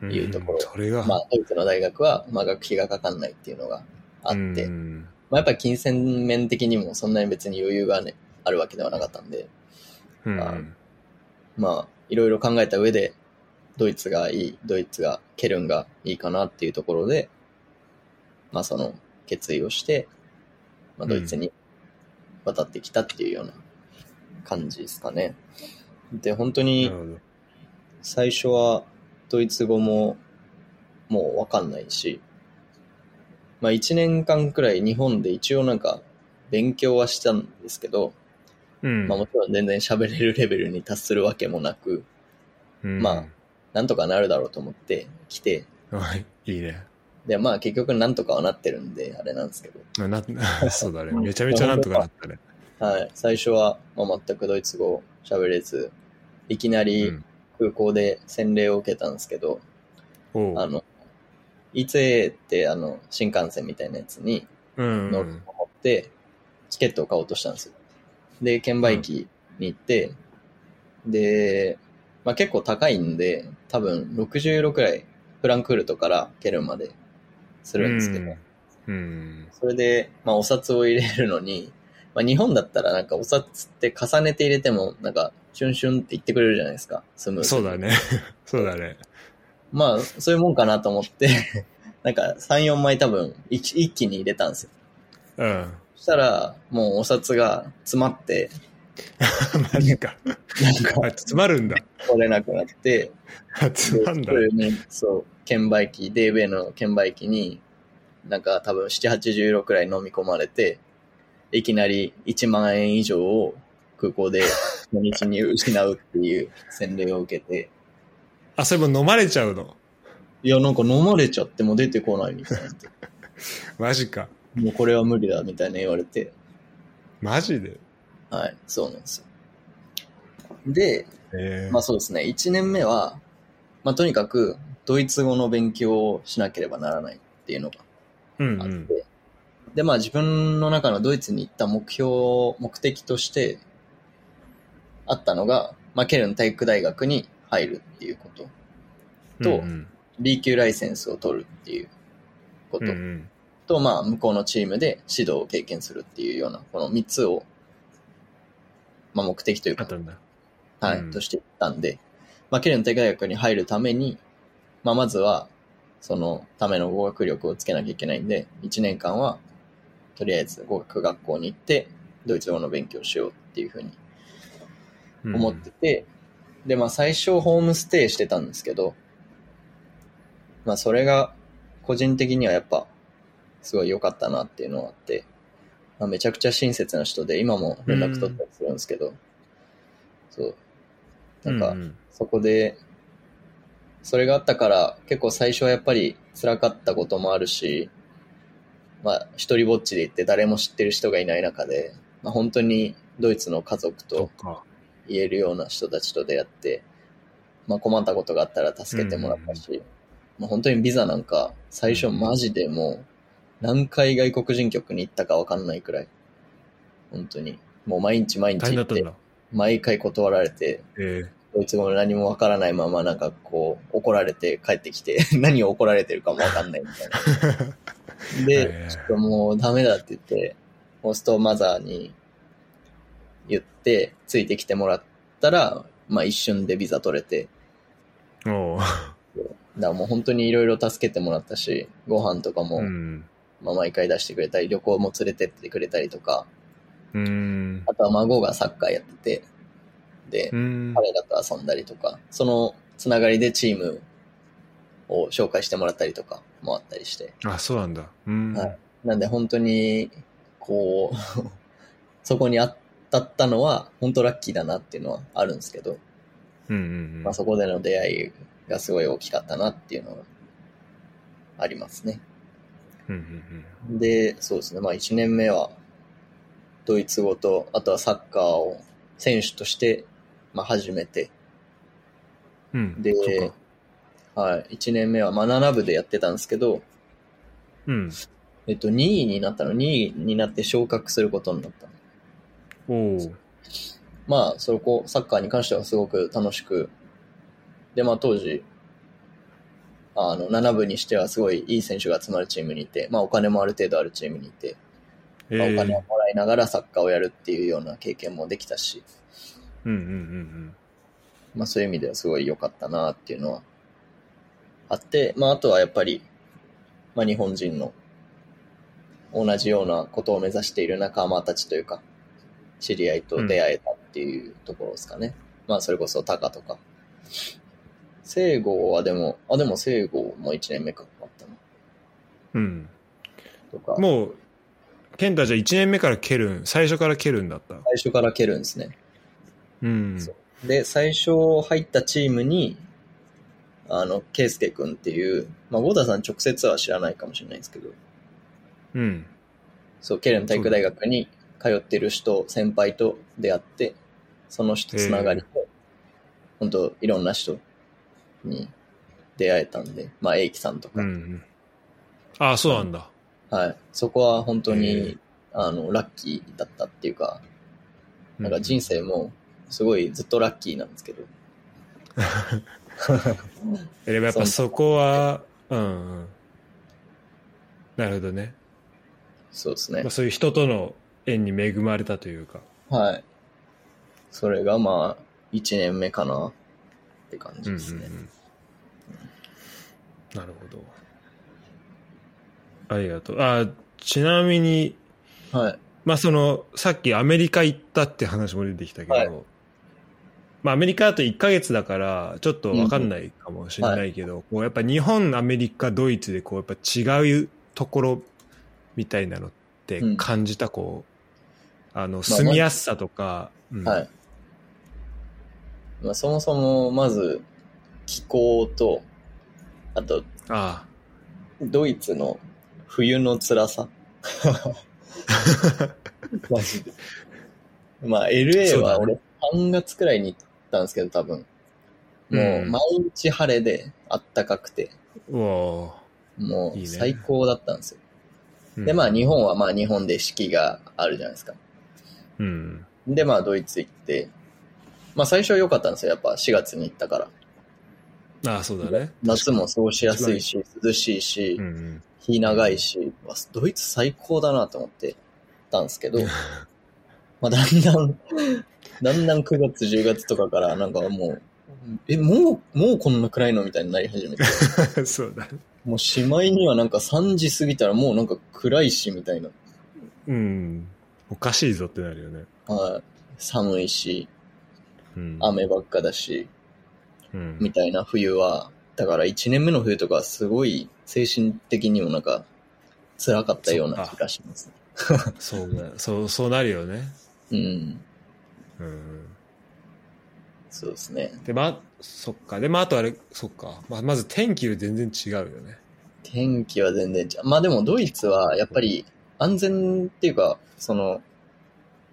うん、いうところ。それが、まあドイツの大学は、まあ学費がかかんないっていうのがあって、うんまあやっぱり金銭面的にもそんなに別に余裕がね、あるわけではなかったんで、うんあまあいろいろ考えた上で、ドイツがいい、ドイツが、ケルンがいいかなっていうところで、まあその決意をして、まあドイツに渡ってきたっていうような感じですかね。で、本当なに。最初はドイツ語ももうわかんないし、まあ一年間くらい日本で一応なんか勉強はしたんですけど、うんまあもちろん全然喋れるレベルに達するわけもなく、うんまなんとかなるだろうと思って来て、はい、いいね。で、まあ結局なんとかはなってるんで、あれなんですけど、まあな そうだね。めちゃめちゃなんとかなったね。はい。最初は、まあ、全くドイツ語喋れず、いきなうりん空港で洗礼を受けたんですけど、おうあの、ETA ってあの、新幹線みたいなやつにうん乗ると思って、チケットを買おうとしたんですよ。で、券売機に行って、で、まあ結構高いんで、多分60ユーロくらい、フランクフルトからケルンまでするんですけど、うん。それで、まあお札を入れるのに、まあ日本だったらなんかお札って重ねて入れても、なんか、シュンシュンって言ってくれるじゃないですか、スムーズにそうだね。そうだね。まあ、そういうもんかなと思って、なんか3、4枚多分一一気に入れたんですよ。うん。そしたら、もうお札が詰まって、マジか。なんかあ、詰まるんだ。取れなくなって、あ詰まんだそう、券売機、デーベイの券売機に、なんか多分7、80ユーロくらい飲み込まれて、いきなり1万円以上を空港で土日に失うっていう洗礼を受けて、あ、それも飲まれちゃうの？いや、なんか飲まれちゃっても出てこないみたいな。マジか。もうこれは無理だみたいな言われて、マジで？はい、そうなんですよ。で、ええまあそうですね、1年目は、まあとにかくドイツ語の勉強をしなければならないっていうのがうんうあって、ん。で、まあ自分の中のドイツに行った目標、目的としてあったのが、まあケルン体育大学に入るっていうこと、とうん。B 級ライセンスを取るっていうこと、うんうん。と、まあ向こうのチームで指導を経験するっていうような、この3つを、まあ目的というか。はい、うん。としていったんで、まあ、ケルン体育大学に入るために、まあ、まずは、そのための語学力をつけなきゃいけないんで、1年間は、とりあえず語学学校に行って、ドイツ語の勉強しようっていうふうにうん思ってて、で、まあ、最初ホームステイしてたんですけど、まあ、それが、個人的にはやっぱ、すごい良かったなっていうのがあって、まあ、めちゃくちゃ親切な人で、今も連絡取ったりするんですけど、そう。なんかう、んそこで、それがあったから、結構最初はやっぱり辛かったこともあるし、まあ、一人ぼっちで行って誰も知ってる人がいない中で、まあ、本当にドイツの家族そと。言えるような人たちと出会って、まあ、困ったことがあったら助けてもらったし、まあ、本当にビザなんか、最初マジでもう、何回外国人局に行ったかわかんないくらい、本当に、もう毎日毎日行って。毎回断られて、えドイツ語も何もわからないままなんかこう怒られて帰ってきて 何を怒られてるかもわかんないみたいな。えで、ちょっともうダメだって言って、ホストマザーに言ってついてきてもらったら、まあ一瞬でビザ取れて、おうだからもう本当にいろいろ助けてもらったし、ご飯とかも、うん。まあ毎回出してくれたり、旅行も連れてってくれたりとか、うん。あとは孫がサッカーやってて、で、うん。彼らと遊んだりとか、そのつながりでチームを紹介してもらったりとかもあったりして。あ、そうなんだ。うん。はいなんで本当に、こう、そこに当たったのは、本当ラッキーだなっていうのはあるんですけど、うんうんまあそこでの出会いがすごい大きかったなっていうのはありますね。うん。うんで、そうですね。まあ1年目は、ドイツ語と、あとはサッカーを選手として、まあ始めて、うんうん。で。はい。1年目は、まあ7部でやってたんですけど、うん。えっと、2位になったの？2位になって昇格することになったの。まあ、そこ、サッカーに関してはすごく楽しく、で、まあ当時、あの、7部にしてはすごいいい選手が集まるチームにいて、まあお金もある程度あるチームにいて、えまあお金をー、もらいながらサッカーをやるっていうような経験もできたし、うんうんうん。まあそういう意味ではすごい良かったなっていうのはあって、まああとはやっぱり、まあ日本人の同じようなことを目指している仲間たちというか、知り合いと出会えたっていうところですかね。まあそれこそタカとか。聖郷はでも、あ、でも聖郷も1年目かかったな。うん。うん。とか、もう、健太じゃあ1年目から蹴るん、最初から蹴るんだった。最初から蹴るんですね。うん。で、最初入ったチームに、あの、ケイスケ君っていう、まあ、ゴーダさん直接は知らないかもしれないですけど、うん。そう、ケルン体育大学に通ってる人、先輩と出会って、その人つながりで、本当いろんな人に出会えたんで、まあ、エイキさんとか、うんうん。ああ、そうなんだ。はい。そこは本当に、あの、ラッキーだったっていうか、なんかう人生も、すごいずっとラッキーなんですけど、え でもやっぱそこは、うんうん。なるほどね。そうですねまあ、。そういう人との縁に恵まれたというか。はい。それがまあ、1年目かなって感じですね。うんうんうんなるほど。ありがとう。あちなみに、はい。まあその、さっきアメリカ行ったって話も出てきたけど、はいまあアメリカだと1ヶ月だから、ちょっとわかんないかもしれないけど、こうやっぱ日本、アメリカ、ドイツでこうやっぱ違うところみたいなのってうん感じた、こう、あの、住みやすさとか、うんはい。まあ、そもそも、まず、気候と、あと、あドイツの冬の辛さ。マジで。まあ、LA は俺3月くらいに行ったんですけど、多分。もう、うん毎日晴れで、あったかくて、あ、うわもいいうね最高だったんですよ。あで、まあ、日本はまあ、日本で四季があるじゃないですか。うん。で、まあ、ドイツ行って、まあ、最初は良かったんですよ。やっぱ4月に行ったから。ああ、そうだね。夏も過ごしやすいし、涼しいしう、ん日長いし、わドイツ最高だなと思ってたんですけど、まあ、だんだん、だんだん9月、10月とかから、なんかもう、え、もう、もうこんな暗いのみたいになり始めて、うん。そうだね。もうしまいにはなんか3時過ぎたらもうなんか暗いし、みたいな。うん。おかしいぞってなるよね。はい。寒いし、うん。雨ばっかだし、うん。みたいな冬は、だから1年目の冬とかすごい精神的にもなんか辛かったような気がします。そうね。そう、そうなるよね。うん。うん。そうですね。で、まあ、そっか。で、まあ、あとあれ、そっか。まあ、まず天気が全然違うよね。天気は全然違う。まあでもドイツはやっぱり安全っていうか、その、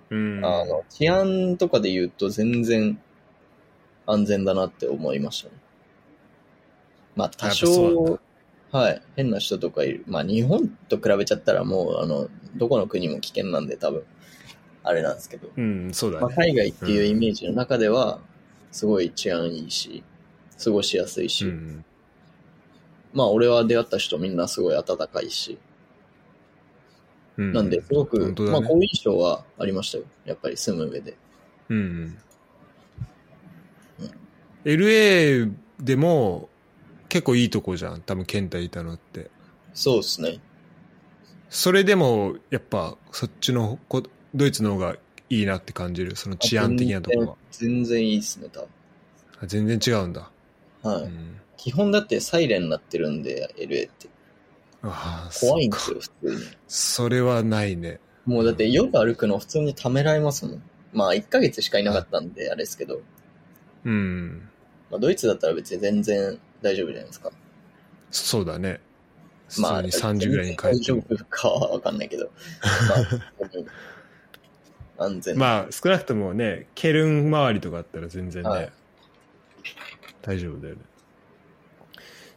うん。あの、治安とかで言うと全然安全だなって思いましたね。まあ多少、はい、変な人とかいる。まあ日本と比べちゃったらもう、あの、どこの国も危険なんで多分、あれなんですけど。うん、そうだまあ、ね。海外っていうイメージの中では、すごい治安いいし、過ごしやすいし、うん。まあ俺は出会った人みんなすごい温かいし、うん。なんで、すごく、ねまあ、好印象はありましたよ。やっぱり住む上で。うんうん。LA でも結構いいとこじゃん。多分、ケンタいたのって。そうですね。それでも、やっぱ、そっちのこ、ドイツの方がいいなって感じる。その治安的なところは。全然いいですね、多あ全然違うんだ。分。はい。うん。基本だってサイレンになってるんで、LA って。ああ、怖いんですよ、普通に。それはないね。もうだって夜歩くの普通にためらいますもん。まあ、1ヶ月しかいなかったんで、あれですけど。うん。まあ、ドイツだったら別に全然大丈夫じゃないですか。そうだね。まあ、普通に3時ぐらいに帰って大丈も。夫かはわかんないけど。まあ、安全。まあ、少なくともね、ケルン周りとかあったら全然ね、はい大丈夫だよね。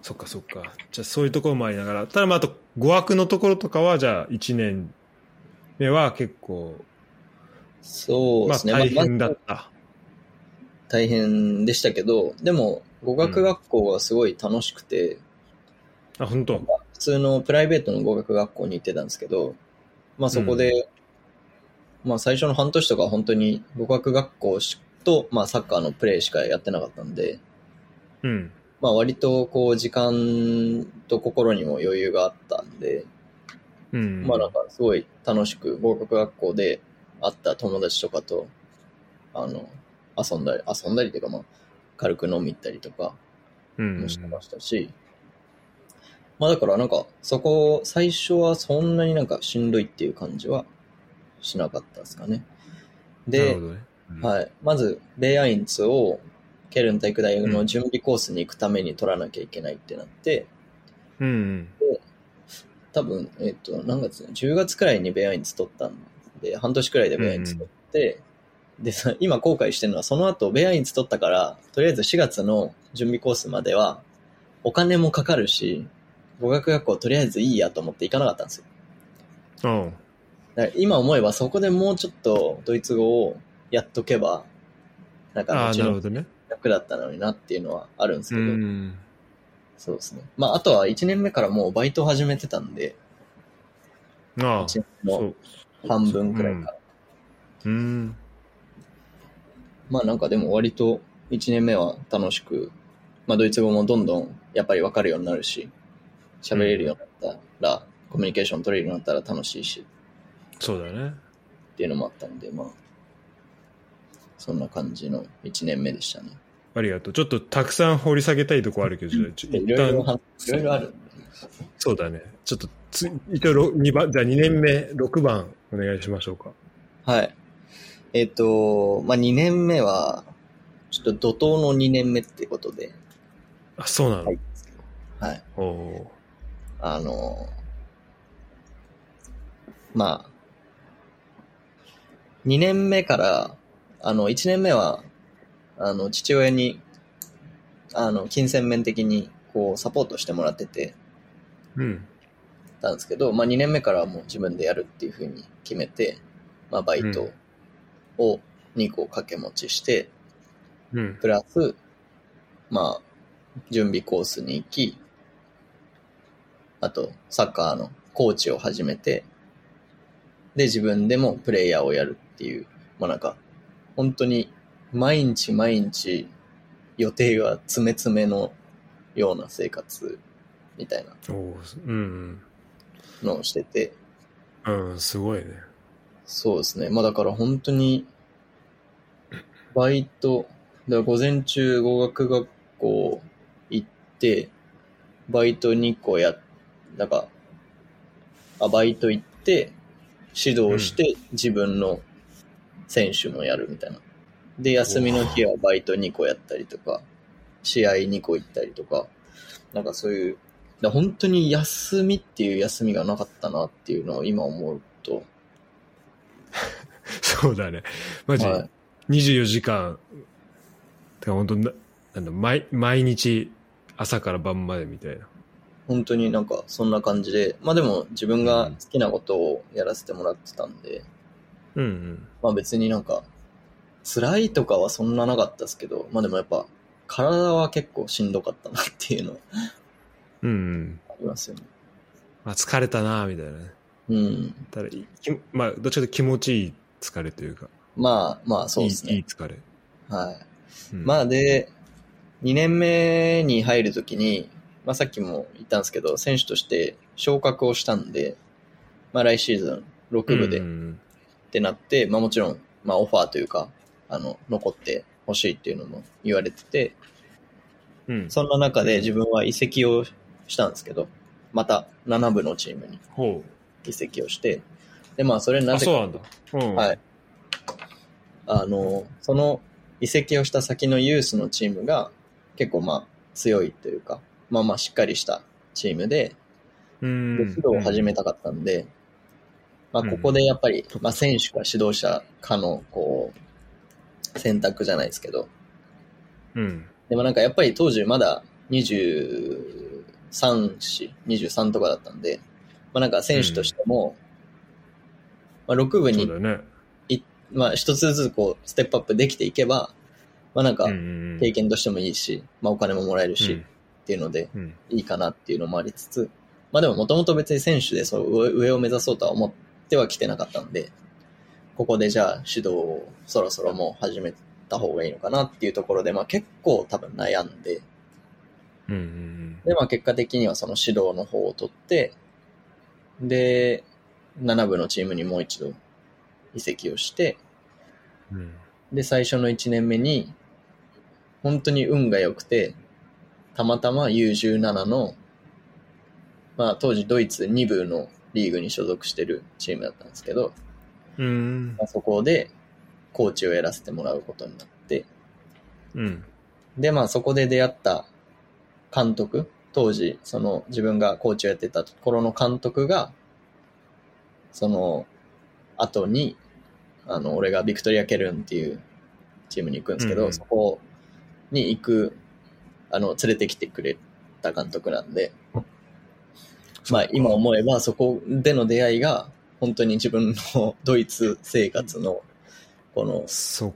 そっかそっか。じゃあそういうところもありながら、ただまああと語学のところとかは、じゃあ1年目は結構、まあそうですね。大変だまあった。大変でしたけど、でも、語学学校はすごい楽しくて、あ、本当？普通のプライベートの語学学校に行ってたんですけど、まあそこで、まあ最初の半年とかは本当に語学学校しと、まあサッカーのプレーしかやってなかったんで、うん。まあ割とこう時間と心にも余裕があったんで、うん。まあなんかすごい楽しく合格学校で会った友達とかと、あの、遊んだり、遊んだりというかまあ、軽く飲み行ったりとかうんもしてましたし、まあだからなんかそこ、最初はそんなになんかしんどいっていう感じはしなかったですかね。でね。うんはい。まず、ベイアインツをケルン体育大学の準備コースに行くために取らなきゃいけないってなって、うん。多分、えっ、と、何月 ?10 月くらいにベアインツ取ったんで、半年くらいでベアインツ取って、でさ、今後悔してるのは、その後、ベアインツ取ったから、とりあえず4月の準備コースまでは、お金もかかるし、語学学校とりあえずいいやと思って行かなかったんですよ。うん。今思えばそこでもうちょっとドイツ語をやっとけば、なんかああ、なるほどね。楽だったのになっていうのはあるんですうけど、ん。そうですね。まあ、あとは1年目からもうバイト始めてたんで、ああ、1そ年のう。半分くらいから。うん。まあなんかでも割と1年目は楽しく、まあドイツ語もどんどんやっぱり分かるようになるし、喋れるようになったら、コミュニケーション取れるようになったら楽しいしそうだね。っていうのもあったんで、まあ、そんな感じの1年目でしたね。ありがとう。ちょっとたくさん掘り下げたいとこあるけど、ちょいろいろは、いろいろある。そうだね。ちょっとつ、一応ろ二番、じゃあ2年目、6番お願いしましょうか。はい。えっ、と、まあ2年目は、ちょっと怒涛の2年目ってことで、あ、そうなの、はいはい。おおあの、まあ、2年目から、あの、1年目は、あの、父親に、あの、金銭面的に、こう、サポートしてもらってて、ー。うん。たんですけど、まあ、2年目からはもう自分でやるっていうふうに決めて、まあ、バイトを2個掛け持ちして、うん。プラス、まあ、準備コースに行き、あと、サッカーのコーチを始めて、で、自分でもプレイヤーをやるっていう、まあなんか、本当に、毎日毎日、予定が詰め詰めのような生活、みたいなのをしてて、うん。うん、すごいね。そうですね。まあだから本当に、バイト、だ午前中語学学校行って、バイト2個や、だから、あ、バイト行って、指導して自分の選手もやるみたいな。で、休みの日はバイト2個やったりとか、試合2個行ったりとか、なんかそういう、本当に休みっていう休みがなかったなっていうのを今思うと、そうだね。マジ、はい24時間、てか本当な、なんだ、毎、毎日朝から晩までみたいな。本当になんかそんな感じで、まあでも自分が好きなことをやらせてもらってたんで、うんうん。まあ別になんか辛いとかはそんななかったですけど、まあでもやっぱ体は結構しんどかったなっていうのはうんうん。ありますよね。まあ疲れたなみたいなね。うん。ただ、いきまあ、どっちかというと気持ちいい疲れというか。まあまあそうですいいいいね。疲れ。はい。うんまあで、2年目に入るときに、まあさっきも言ったんですけど、選手として昇格をしたんで、まあ来シーズン6部でうんってなって、まあもちろん、まあオファーというか、あの、残ってほしいっていうのも言われてて、うん。そんな中で自分は移籍をしたんですけど、また7部のチームにほ移籍をして、で、まあそれなぜか、そうなんだ。うん。はい。あの、その移籍をした先のユースのチームが結構まあ強いというか、まあまあしっかりしたチームで、うん。で指導を始めたかったんで、まあここでやっぱり、まあ選手か指導者かのこう、選択じゃないですけど、うん。でもなんかやっぱり当時まだ20 23、23とかだったんで、まあなんか選手としても、まあ6部にね。い、まあ一つずつこう、ステップアップできていけば、まあなんかうんうんうん。経験としてもいいし、まあお金ももらえるし、うん。っていうので、うん。いいかなっていうのもありつつ、まあでももともと別に選手でそう上上を目指そうとは思ってはきてなかったんで、ここでじゃあ指導をそろそろもう始めた方がいいのかなっていうところで、まあ結構多分悩んで、うんうんでまあ結果的にはその指導の方を取って、で、7部のチームにもう一度移籍をして、で、最初の1年目に、本当に運が良くて、たまたま U17 の、まあ当時ドイツ2部のリーグに所属してるチームだったんですけど、うん。まあ、そこでコーチをやらせてもらうことになって、うんで、まあそこで出会った監督、当時、その自分がコーチをやってた頃の監督が、その後に、あの、俺がビクトリア・ケルンっていうチームに行くんですけど、うん。うんそこに行く、あの、連れてきてくれた監督なんで、まあ今思えばそこでの出会いが、本当に自分のドイツ生活の、この、そ。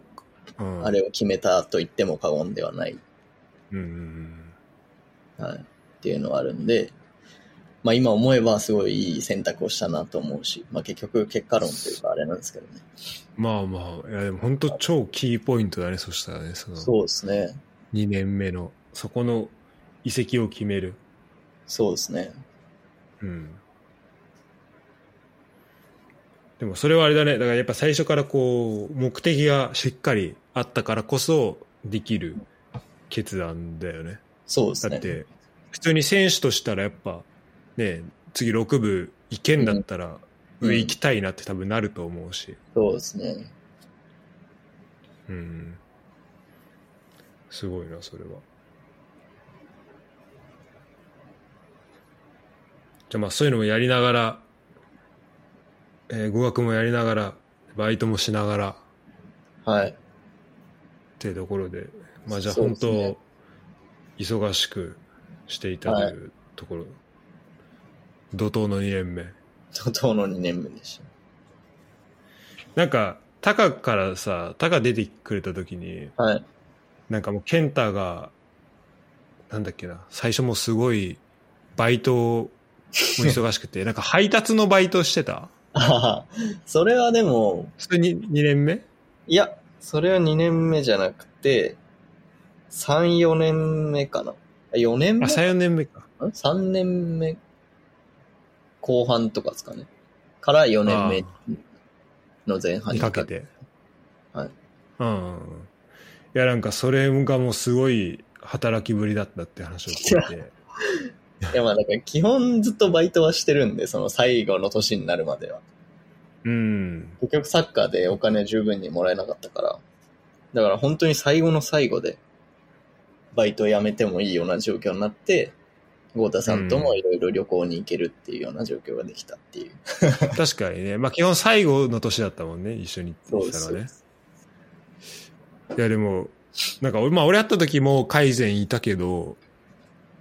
うんあれを決めたと言っても過言ではないうんうんはい、っていうのはあるんで、まあ今思えばすごいいい選択をしたなと思うし、まあ結局結果論というかあれなんですけどね。うんまあまあ、いやでも本当超キーポイントだね、そしたらね、そのそうですね。2年目の、そこの移籍を決める。そうですね。うん。でもそれはあれだね、だからやっぱ最初からこう、目的がしっかりあったからこそできる決断だよね。そうですね。だって、普通に選手としたらやっぱ、ね、次6部行けんだったら、うん上行きたいなって多分なると思うし。そうですね。うん。すごいな、それは。じゃあまあそういうのもやりながら、えー語学もやりながら、バイトもしながらっはい。ていうところで、まあじゃあ本そうですね当、忙しくしていたというところ、怒涛の2年目。怒涛の2年目でしなんか、タカからさ、タカ出てくれた時に、た。はい。なんかもうケンタが、なんだっけな、最初もうすごい、バイトも忙しくて、なんか配達のバイトしてたあははそれはでも、それに2年目？いや、それは2年目じゃなくて、3、4年目かな。4年目？あ、3、4年目か。ん ?3 年目後半とかですかね。から4年目の前半にかけ。て。はい。うん。いや、なんかそれがもうすごい働きぶりだったって話を聞いて。いやまあだから基本ずっとバイトはしてるんで、その最後の年になるまでは。うん。結局サッカーでお金十分にもらえなかったから。だから本当に最後の最後で、バイトを辞めてもいいような状況になって、豪太さんともいろいろ旅行に行けるっていうような状況ができたっていう。確かにね。まあ基本最後の年だったもんね、一緒に行ってたのはね。いやでも、なんか俺、まあ俺会った時も改善いたけど、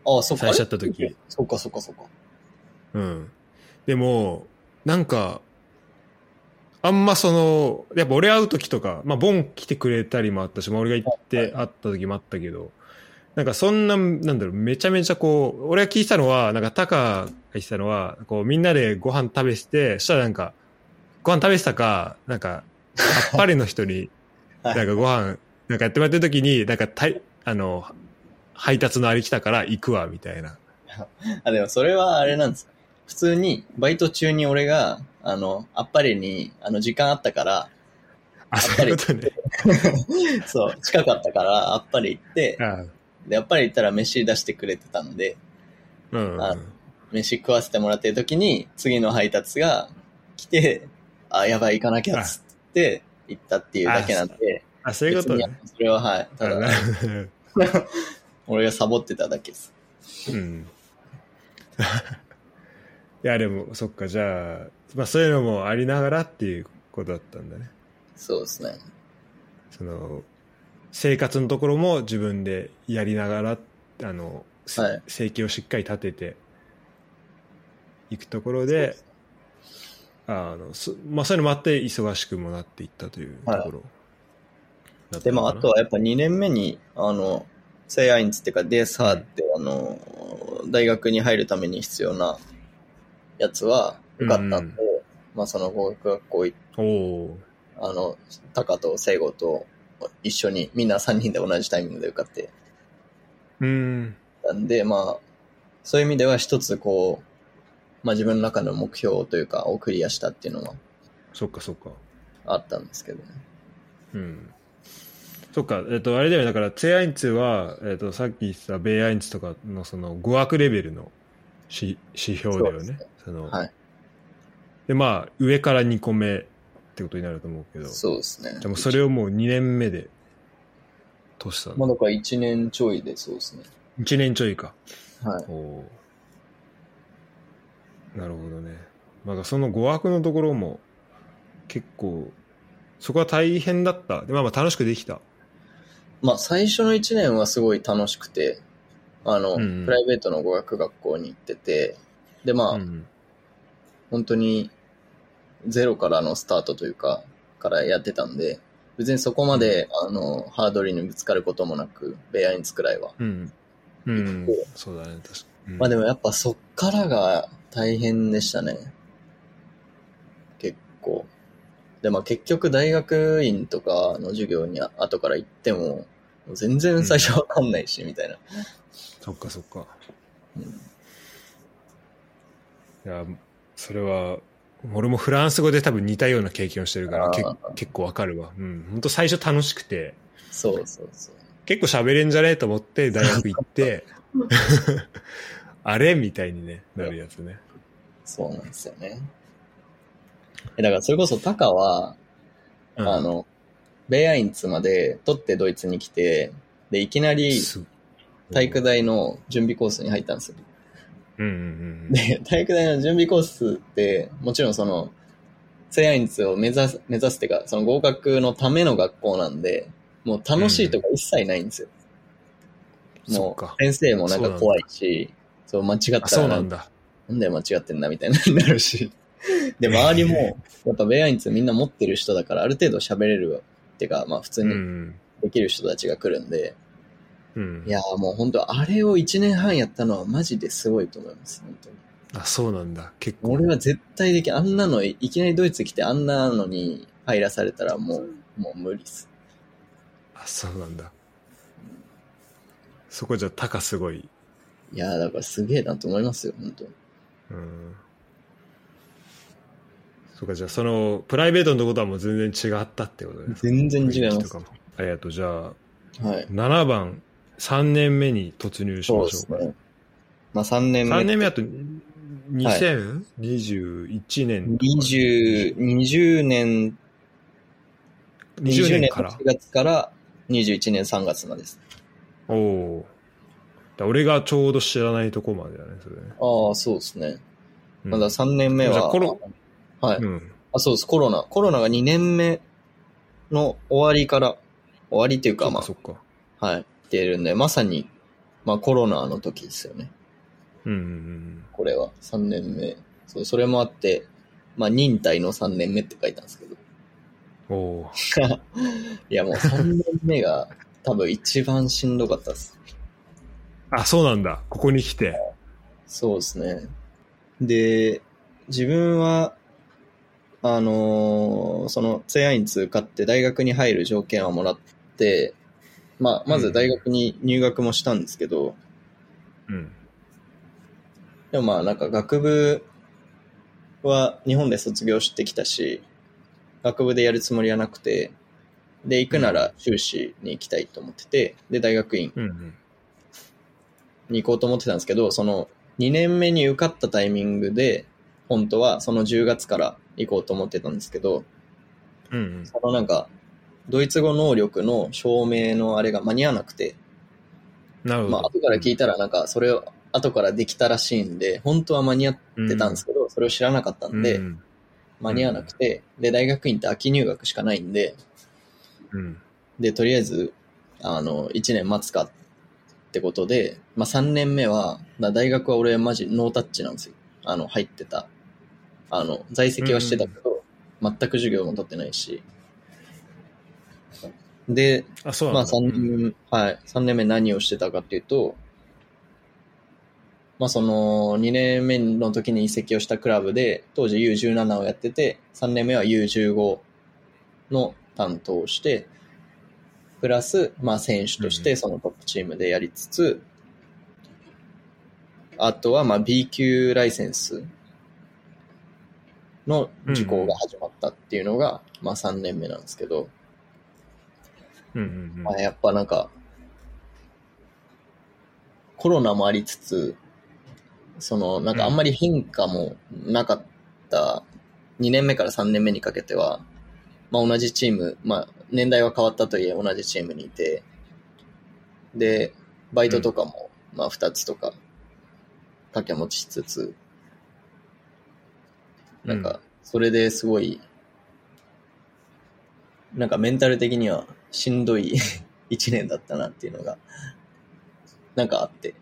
ああ、そっか。最初会った時。そっかそっかそっか。うん。でも、なんか、あんまその、やっぱ俺会う時とか、まあボン来てくれたりもあったし、まあ俺が行って会った時もあったけど、なんかそんな、なんだろう、めちゃめちゃこう、俺が聞いてたのは、なんかタカが言ってたのは、こうみんなでご飯食べてて、そしたらなんか、ご飯食べてたか、なんか、あっぱれの人に、はいなんかご飯、なんかやってもらってる時に、なんかたい、あの、配達のあれ来たから行くわ、みたいな。あ、でもそれはあれなんです。普通に、バイト中に俺が、あの、あっぱれに、あの、時間あったから、あ、そういうことね。そう、近かったから、あっぱれ行って、あで、やっぱり行ったら飯出してくれてたんで、うん。あ飯食わせてもらってる時に、次の配達が来て、あ、やばい、行かなきゃっつって、行ったっていうだけなんで、あ、そういうことね。それははい。ただ、俺がサボってただけです。うん。いや、でも、そっか、じゃあ、まあそういうのもありながらっていうことだったんだね。そうですね。その、生活のところも自分でやりながら、あの、はい生計をしっかり立てていくところで、あのそまあ、そういうのもあって忙しくもなっていったというところだったのかな、で、まあ、あとはやっぱ2年目に、あの、セイアインツっていうか、デーサーって、あの、大学に入るために必要なやつは受かったんで、うん。まあ、その語学学校行っおおあの、タカとセイゴと一緒に、みんな3人で同じタイミングで受かってーうん。たんで、まあ、そういう意味では一つこう、まあ自分の中の目標というか、をクリアしたっていうのはそっかそっか。あったんですけどね。うんそっか、えっと、あれだよね、だから、ツェアインツは、えっと、さっき言ってたベイアインツとかのその語学レベルの指指標だよね。そねそのはい。で、まあ、上から2個目ってことになると思うけど、じそうですね。ゃあもうそれをもう2年目で、としたまあだから1年ちょいでそうですね。1年ちょいか。はい。おーなるほどね。まだその語学のところも結構、そこは大変だった。でまあまあ楽しくできた。まあ最初の1年はすごい楽しくて、あの、うんうんプライベートの語学学校に行ってて、でまあ、うん本当にゼロからのスタートというか、からやってたんで、別にそこまで、あの、ハードルにぶつかることもなく、ベアインツくらいは。うん。うん。そうだね、確かに。まあでもやっぱそっからが大変でしたね。結構。で、まあ結局大学院とかの授業に後から行っても、もう全然最初わかんないし、みたいな。そっかそっか。うんいや、それは、俺もフランス語で多分似たような経験をしてるから、け結構わかるわ。うん。本当最初楽しくて、そうそうそう。結構喋れんじゃね？えと思って大学行って、あれ？みたいにね、なるやつね。そうなんですよね。え、だからそれこそタカは、うんあ、の、ベイアインツまで取ってドイツに来て、で、いきなりす体育大の準備コースに入ったんですよ。うんうんうん。で、体育大の準備コースって、もちろんその、セイアインツを目指す、目指すっていうか、その合格のための学校なんで、もう楽しいとか一切ないんですよ。もそっかう、先生もなんか怖いし、そう、間違ったあ、らそうなんだ。なんで間違ってんだみたいになるし。で、周りも、やっぱベイアインツみんな持ってる人だから、ある程度喋れるっていうか、まあ普通うにん。できる人たちが来るんで、うん。いやーもう本当あれを1年半やったのはマジですごいと思います、本当に。あ、そうなんだ。結構。俺は絶対できん、あんなの、いきなりドイツ来てあんなのに入らされたらもう、もう無理っす。あ、そうなんだ。そこじゃ、タカすごい。いやーだからすげえなと思いますよ、本当うん。そうか、じゃあ、その、プライベートのことはもう全然違ったってことですか全然違いますありがとう。じゃあ、はい。7番、3年目に突入しましょうか。ですね。まあ3年目。3年目だと、2021年、20、20年、20年から4月から21年3月までです。おお俺がちょうど知らないとこまでだね、それね。ああ、そうですね。うんまだ3年目は、じゃあコロはい、うん。あ、そうです、コロナ。コロナが2年目の終わりから、終わりっていうか、まそっかそっか。あ、はい、出るんで、まさに、まあコロナの時ですよね。うんうんうん。これは、3年目。そう、それもあって、まあ忍耐の3年目って書いたんですけど。おお。いや、もう3年目が多分一番しんどかったです。あ、そうなんだ。ここに来て。そうですね。で、自分は、あのーその、ツェアインツ買って大学に入る条件はもらって、まあ、まず大学に入学もしたんですけど、うん。でもまあ、なんか学部は日本で卒業してきたし、学部でやるつもりはなくて、で、行くなら修士に行きたいと思ってて、で、大学院。に行こうと思ってたんですけど、その2年目に受かったタイミングで、本当はその10月から行こうと思ってたんですけど、うんうん。そのなんか、ドイツ語能力の証明のあれが間に合わなくて、なるほど。まあ後から聞いたらなんかそれを後からできたらしいんで、本当は間に合ってたんですけど、それを知らなかったんで、うん間に合わなくて、で、大学院って秋入学しかないんで、うん。で、とりあえず、あの、1年待つかっってことで、まあ3年目は、だ大学は俺マジノータッチなんですよ。あの、入ってた。あの、在籍はしてたけど、全く授業も取ってないし。で、あ、そうまあなんだ。3年目、はい、三年目何をしてたかっていうと、まあその2年目の時に移籍をしたクラブで、当時 U17 をやってて、3年目は U15 の担当をして、プラス、まあ選手としうんてそのトップチームでやりつつ、あとはまあ B 級ライセンスの受講が始まったっていうのが、まあ3年目なんですけど、うんうんうん。まあ、やっぱなんか、コロナもありつつ、その、なんかあんまり変化もなかった、2年目から3年目にかけては、まあ同じチーム、まあ年代は変わったとはいえ同じチームにいて、で、バイトとかも、まあ2つとか、掛け持ちしつつ、なんか、それですごい、なんかメンタル的にはしんどい 一年だったなっていうのが、なんかあって。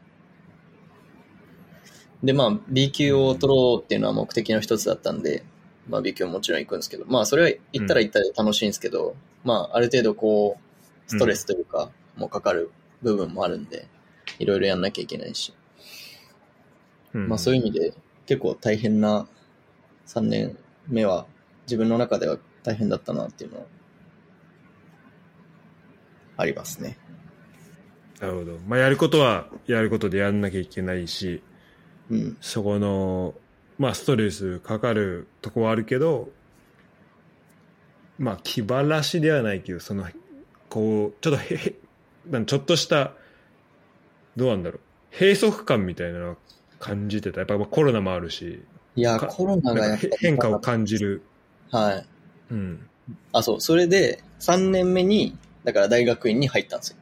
で、まあ、B 級を取ろうっていうのは目的の一つだったんで、まあ B 級ももちろん行くんですけど、まあそれは行ったら行ったで楽しいんですけど、まあある程度こう、ストレスというか、もうかかる部分もあるんで、いろいろやんなきゃいけないし。うんまあそういう意味で結構大変な3年目は自分の中では大変だったなっていうのはありますね。なるほど。まあ、やることは、やることでやんなきゃいけないし、うん。そこの、まあ、ストレスかかるとこはあるけど、まあ、気晴らしではないけど、その、こう、ちょっとへ、へなんちょっとした、どうなんだろう。閉塞感みたいなのは感じてた。やっぱまあコロナもあるし、いや、かコロナがやっぱへ変化を感じる。はい。うん。あ、そう。それで3年目に、だから大学院に入ったんですよ。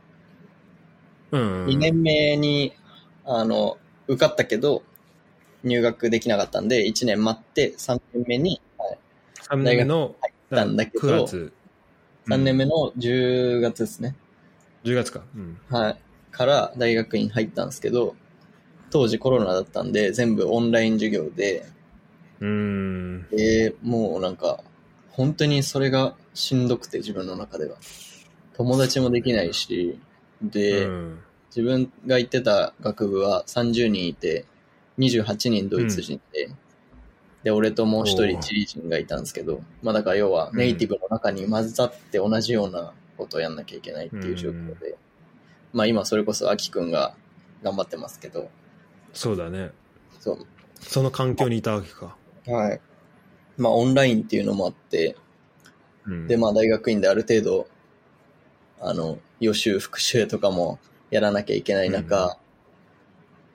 うん、2年目に、あの、受かったけど、入学できなかったんで、1年待って3年目に、はい、3年目の、たんだけど9月。3年目。目の10月ですね。10月か。うん。はい。から大学院入ったんですけど、当時コロナだったんで、全部オンライン授業で、うーん。で、もうなんか、本当にそれがしんどくて、自分の中では。友達もできないし、で、うん自分が行ってた学部は30人いて、28人ドイツ人で、で、俺ともう一人チリ人がいたんですけど、まあだから要はネイティブの中に混ざって同じようなことをやんなきゃいけないっていう状況で、まあ今それこそアキくんが頑張ってますけど、そうだね。そう、その環境にいたわけか。はい。まあオンラインっていうのもあって、うん、で、まあ大学院である程度、あの、予習、復習とかもやらなきゃいけない中、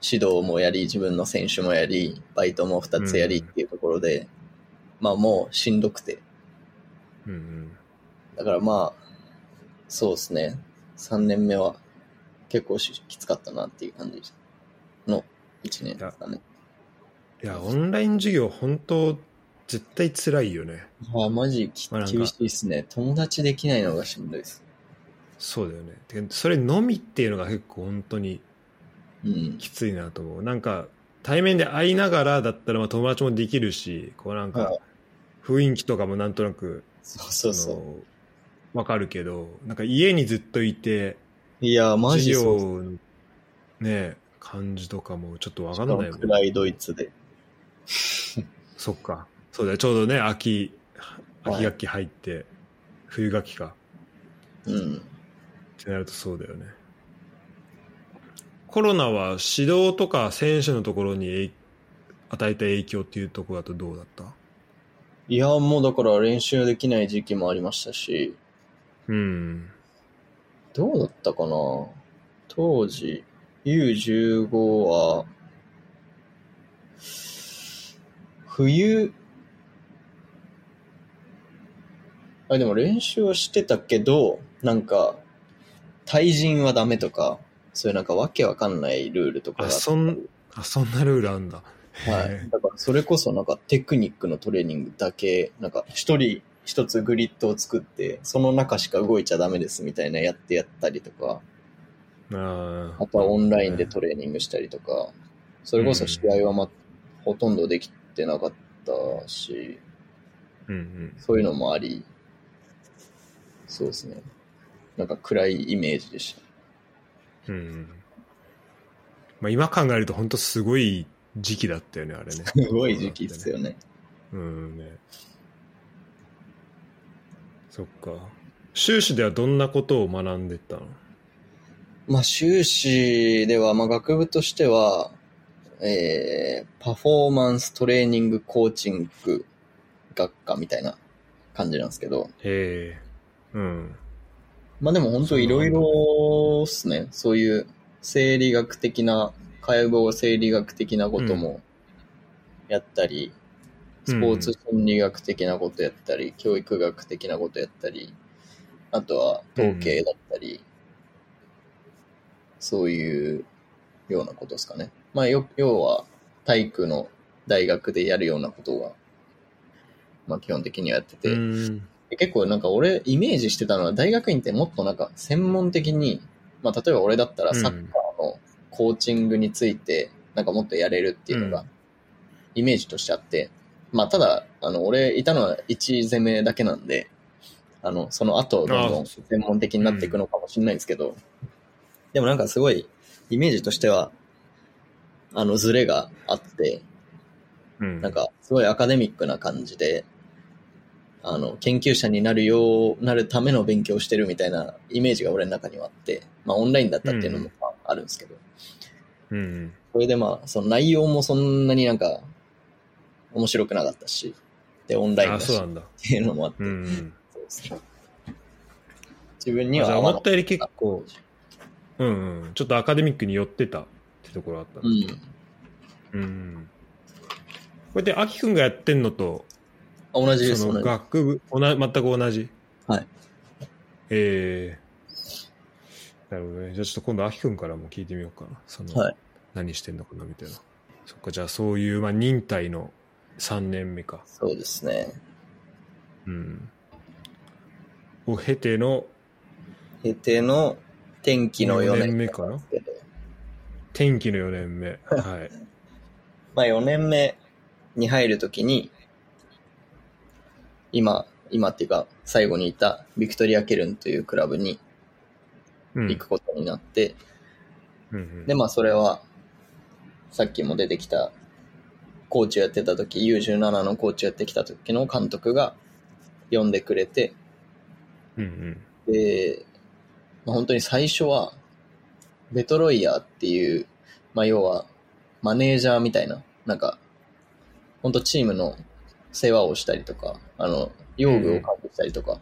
指導もやり、自分の選手もやり、バイトも2つやりっていうところで、まあもうしんどくて。うんうん。だからまあ、そうですね。3年目は結構しきつかったなっていう感じの1年ですかね。いや、オンライン授業、本当絶対辛いよね。まあマジ厳しいですね。友達できないのがしんどいです。そうだよね。てかそれのみっていうのが結構本当にうん。きついなと思う。なんか、対面で会いながらだったらまあ友達もできるし、こうなんかはい、雰囲気とかもなんとなく、そうそうそあのわかるけど、なんか家にずっといて、う。いや、マ授ジそうっす業のね、感じとかもちょっとわしかんないよね。かも暗いドイツで。そっか。そうだよ。ちょうどね、秋、はい秋学期入って、冬学期か。うん。ってなるとそうだよね。コロナは指導とか選手のところに与えた影響っていうところだとどうだった？いや、もうだから練習できない時期もありましたし、うん。どうだったかな？当時、U15 は、冬、あ、でも練習はしてたけど、なんか、対人はダメとか、そういうなんかわけわかんないルールとかあ、がそん、あ、そんなルールあんだ。はい。だからそれこそなんかテクニックのトレーニングだけ、なんか一人一つグリッドを作って、その中しか動いちゃダメですみたいなやってやったりとか、ああとはオンラインでトレーニングしたりとか、それこそ試合はま、ほとんどできてなかったし、うんうん。そういうのもあり、そうですね。なんか暗いイメージでした。うんうん。まあ今考えると本当すごい時期だったよね、あれね。すごい時期ですよね。うんね。そっか。修士ではどんなことを学んでったの？まあ、修士では、まあ、学部としては、えー、パフォーマンストレーニングコーチング学科みたいな感じなんですけど、へえ。うん。まあでも本当いろいろっすね。そういう生理学的な、解剖生理学的なこともやったり、スポーツ心理学的なことやったり、教育学的なことやったり、あとは統計だったり、そういうようなことですかね。まあよ、要は体育の大学でやるようなことが、まあ基本的にはやってて、結構なんか俺イメージしてたのは大学院ってもっとなんか専門的に、まあ例えば俺だったらサッカーのコーチングについてなんかもっとやれるっていうのがうん。イメージとしてあって、まあただあの俺いたのは1攻めだけなんで、あのその後どんどんあ専門的になっていくのかもしれないんですけど、でもなんかすごいイメージとしてはあのズレがあって、うん。なんか、すごいアカデミックな感じで、あの、研究者になるよう、なるための勉強をしてるみたいなイメージが俺の中にはあって、まあオンラインだったっていうのもまああるんですけど、うん。それでまあ、その内容もそんなになんか、面白くなかったし、で、オンラインあ、だしっ。ていうのもあって、うんうん。そうですね自分には思ったより結構、うんうん。ちょっとアカデミックに寄ってたってところあったのうん。うん。これで、アキくんがやってんのと、あ同じです。学部、同じ全く同じ？はい。ええなるほどね。じゃあちょっと今度、アキくんからも聞いてみようかな。その、はい何してんのかなみたいな。そっか、じゃあそういう、まあ、忍耐の3年目か。そうですね。うん。を経ての経ての天気の4 4年年目かなけど天気の4年目。はい。まあ4年目に入るときに、今、今っていうか最後にいたビクトリア・ケルンというクラブにうん。行くことになって、うんうんでまあそれはさっきも出てきたコーチをやってた時 U17 のコーチをやってきた時の監督が呼んでくれて、うんうん。で、まあ、本当に最初は、ベトロイヤーっていう、まあ、要は、マネージャーみたいな、なんか、本当チームの世話をしたりとか、あの、用具を管理したりとか、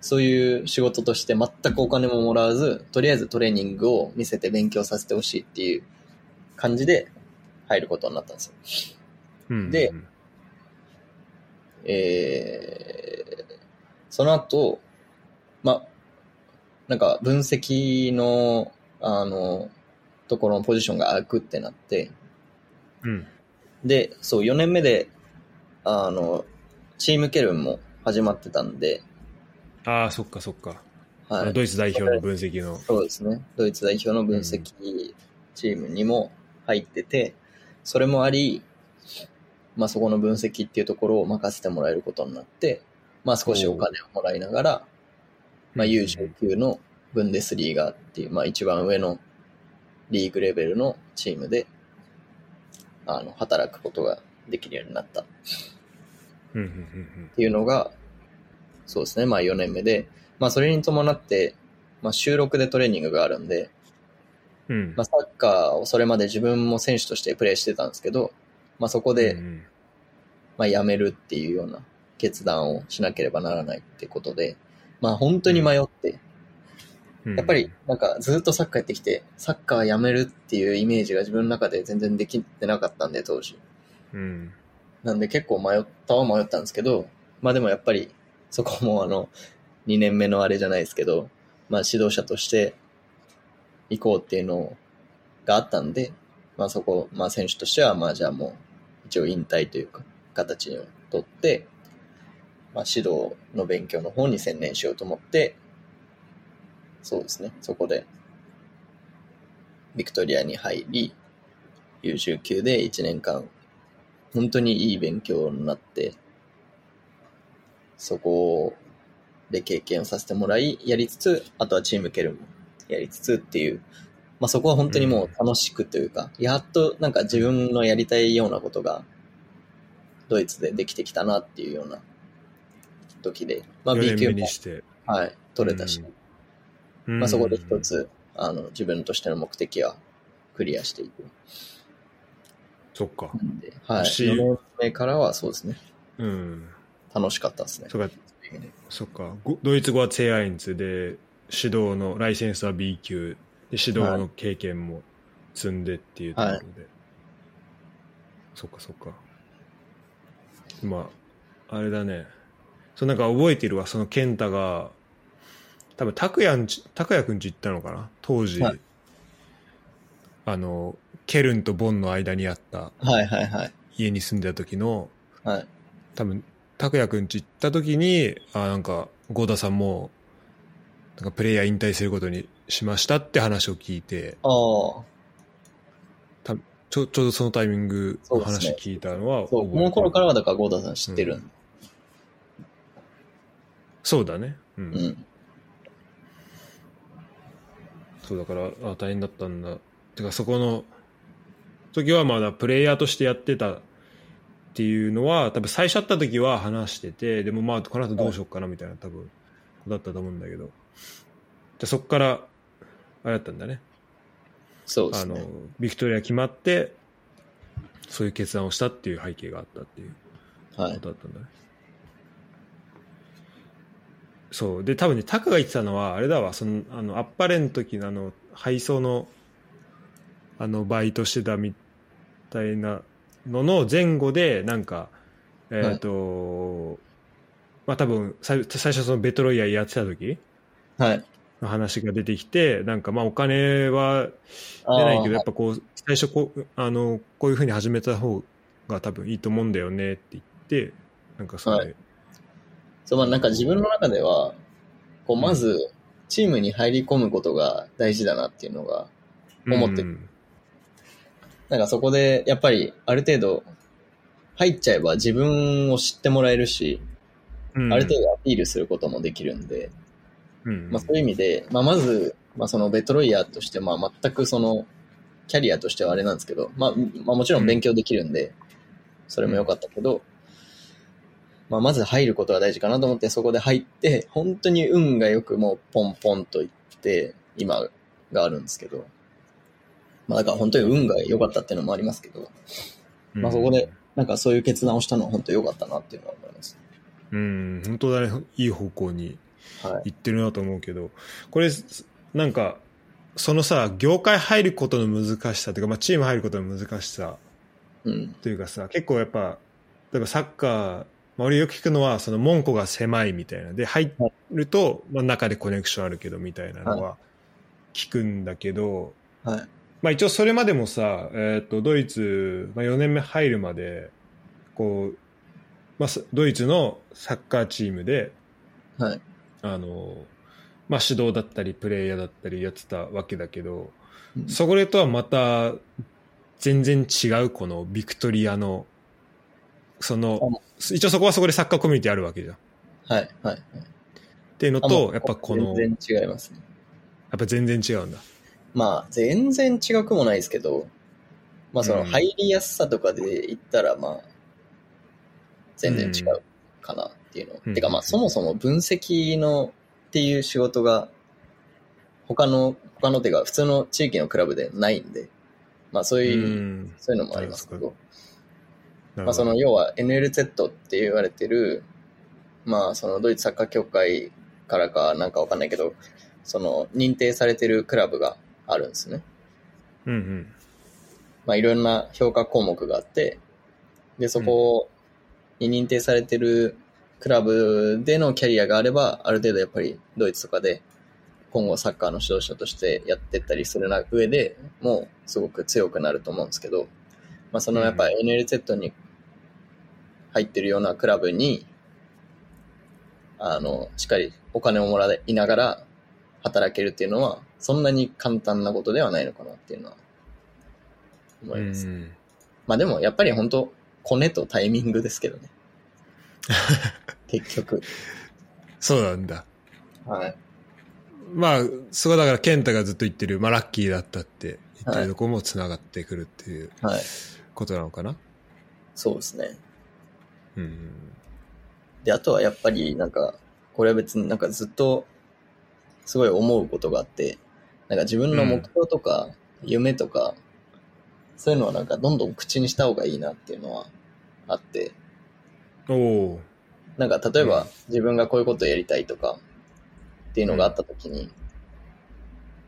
そういう仕事として全くお金ももらわず、とりあえずトレーニングを見せて勉強させてほしいっていう感じで入ることになったんですよ。うんうん。でえー、その後、ま、なんか分析の、あの、ところのポジションが空くってなって、うん。で、そう、4年目で、あの、チームケルンも始まってたんで、ああ、そっかそっか。はい。ドイツ代表の分析の。そうですね。ドイツ代表の分析チームにも入ってて、それもあり、まあそこの分析っていうところを任せてもらえることになって、まあ少しお金をもらいながら、まあ U19 のブンデスリーガーっていう、まあ一番上のリーグレベルのチームで、あの、働くことができるようになったっうんうんうんていうのが、そうですね。まあ4年目で、まあそれに伴って、まあ週6でトレーニングがあるんで、うん。うん。まあ、サッカーをそれまで自分も選手としてプレーしてたんですけど、まあ、そこで、うんまあ、辞めるっていうような決断をしなければならないってことで、まあ、本当に迷って、うんやっぱり、なんかずっとサッカーやってきて、サッカー辞めるっていうイメージが自分の中で全然できてなかったんで、当時。うん。なんで結構迷ったは迷ったんですけど、まあでもやっぱり、そこもあの、2年目のあれじゃないですけど、まあ指導者として行こうっていうのがあったんで、まあそこ、まあ選手としては、まあじゃあもう、一応引退というか、形をとって、まあ指導の勉強の方に専念しようと思って、そうですね、そこで、ビクトリアに入り、U19 で1年間、本当にいい勉強になって、そこで経験をさせてもらい、やりつつ、あとはチームケルもやりつつっていう、まあそこは本当にもう楽しくというか、やっとなんか自分のやりたいようなことが、ドイツでできてきたなっていうような時で、まあ4 B 年級も。はい、取れたし、うんまあそこで一。つ、あの、自分としての目的はクリアしていく。そっか。はい。し4年目からはそうですね。うん。楽しかったですね。そっか、そか。ごドイツ語はツェアインツで、指導のライセンスは B 級で、指導の経験も積んでっていうところで。そっかそっか。まあ、あれだね。そうなんか覚えてるわ、その健太が、多分拓也んち、拓也くんち行ったのかな？当時、はい。あの、ケルンとボンの間にあった。はいはいはい。家に住んでた時の、はい。多分拓也くんち行った時にあなんか郷田さんもなんかプレイヤー引退することにしましたって話を聞いて。ああ、ちょちょうどそのタイミングの話聞いたのはそう、この頃からはだからゴーダさん知ってるん。そうだね。うん、うん。そうだからあ大変だったんだ。てかそこの時はまだプレイヤーとしてやってたっていうのは多分最初会った時は話しててでもまあこの後どうしようかなみたいな多分だったと思うんだけど。じゃあそこからあれだったんだね。あのそうですね。ビクトリア決まってそういう決断をしたっていう背景があったっていうはい。ことだったんだね、そう。で多分ねタカが言ってたのはあれだわそのあのアッパレの時のあの配送のあのバイトしてたみたいなのの前後でなんかえっ、と、まあ多分最最初そのベトロイヤーやってた時はい。の話が出てきてなんかまあお金はあ出ないけど、あやっぱこう、最初こう、あの、こういうふうに始めた方が多分いいと思うんだよねって言って、なんかそれ、はいそう、まあなんか自分の中では、こう、まず、チームに入り込むことが大事だなっていうのが、思ってる。うん。なんかそこで、やっぱり、ある程度、入っちゃえば自分を知ってもらえるし、うん。ある程度アピールすることもできるんで、うん。まあそういう意味で、まあまず、まあそのベトロイヤーとして、まあ全くその、キャリアとしてはあれなんですけど、まあ、まあもちろん勉強できるんで、それも良かったけど、まあまず入ることが大事かなと思って、そこで入って、本当に運がよくもうポンポンといって、今があるんですけど、まあだから本当に運が良かったっていうのもありますけど、まあそこで、なんかそういう決断をしたのは本当に良かったなっていうのは思います。うん、本当だね、いい方向にはい。行ってるなと思うけど、これ、なんか、そのさ、業界入ることの難しさというか、まあチーム入ることの難しさうん。というかさ、結構やっぱ、例えばサッカー、まあ、俺よく聞くのは、その門戸が狭いみたいな。で、入ると、まあ中でコネクションあるけどみたいなのは聞くんだけど、はい。まあ一応それまでもさ、えっ、と、ドイツ、まあ4年目入るまで、こう、まあすドイツのサッカーチームで、はい。あの、まあ指導だったりプレイヤーだったりやってたわけだけど、うんそことはまた全然違うこのビクトリアの、その、一応そこはそこでサッカーコミュニティあるわけじゃん。っはい。はい。ていうのと、うやっぱこの、や全然違いますね。っぱ全然違うんだ。まあ、全然違くもないですけど、まあ、そのうん入りやすさとかで言ったら、まあ、全然違うかなっていうの。うんてか、まあ、そもそも分析のっていう仕事が、他の、他の手が普通の地域のクラブでないんで、まあ、そういう、うんそういうのもありますけどまあ、その、要は NLZ って言われてる、まあ、そのドイツサッカー協会からかなんかわかんないけど、その認定されてるクラブがあるんですね。うんうん。まあ、いろんな評価項目があって、で、そこに認定されてるクラブでのキャリアがあれば、ある程度やっぱりドイツとかで今後サッカーの指導者としてやってったりするな上でもうすごく強くなると思うんですけど、まあ、そのやっぱ NLZ に入ってるようなクラブに、あの、しっかりお金をもらいながら、働けるっていうのは、そんなに簡単なことではないのかなっていうのは思います。うんまあでも、やっぱり本当コネとタイミングですけどね。結局。そうなんだ。はい。まあ、そこだから、健太がずっと言ってる、まあ、ラッキーだったって言ってるところも繋がってくるっていうはい。ことなのかな。そうですね。うん。で、あとはやっぱり、なんか、これは別になんかずっと、すごい思うことがあって、なんか自分の目標とか、夢とか、そういうのはなんかどんどん口にした方がいいなっていうのはあって、おおなんか例えばうん自分がこういうことをやりたいとかっていうのがあった時に、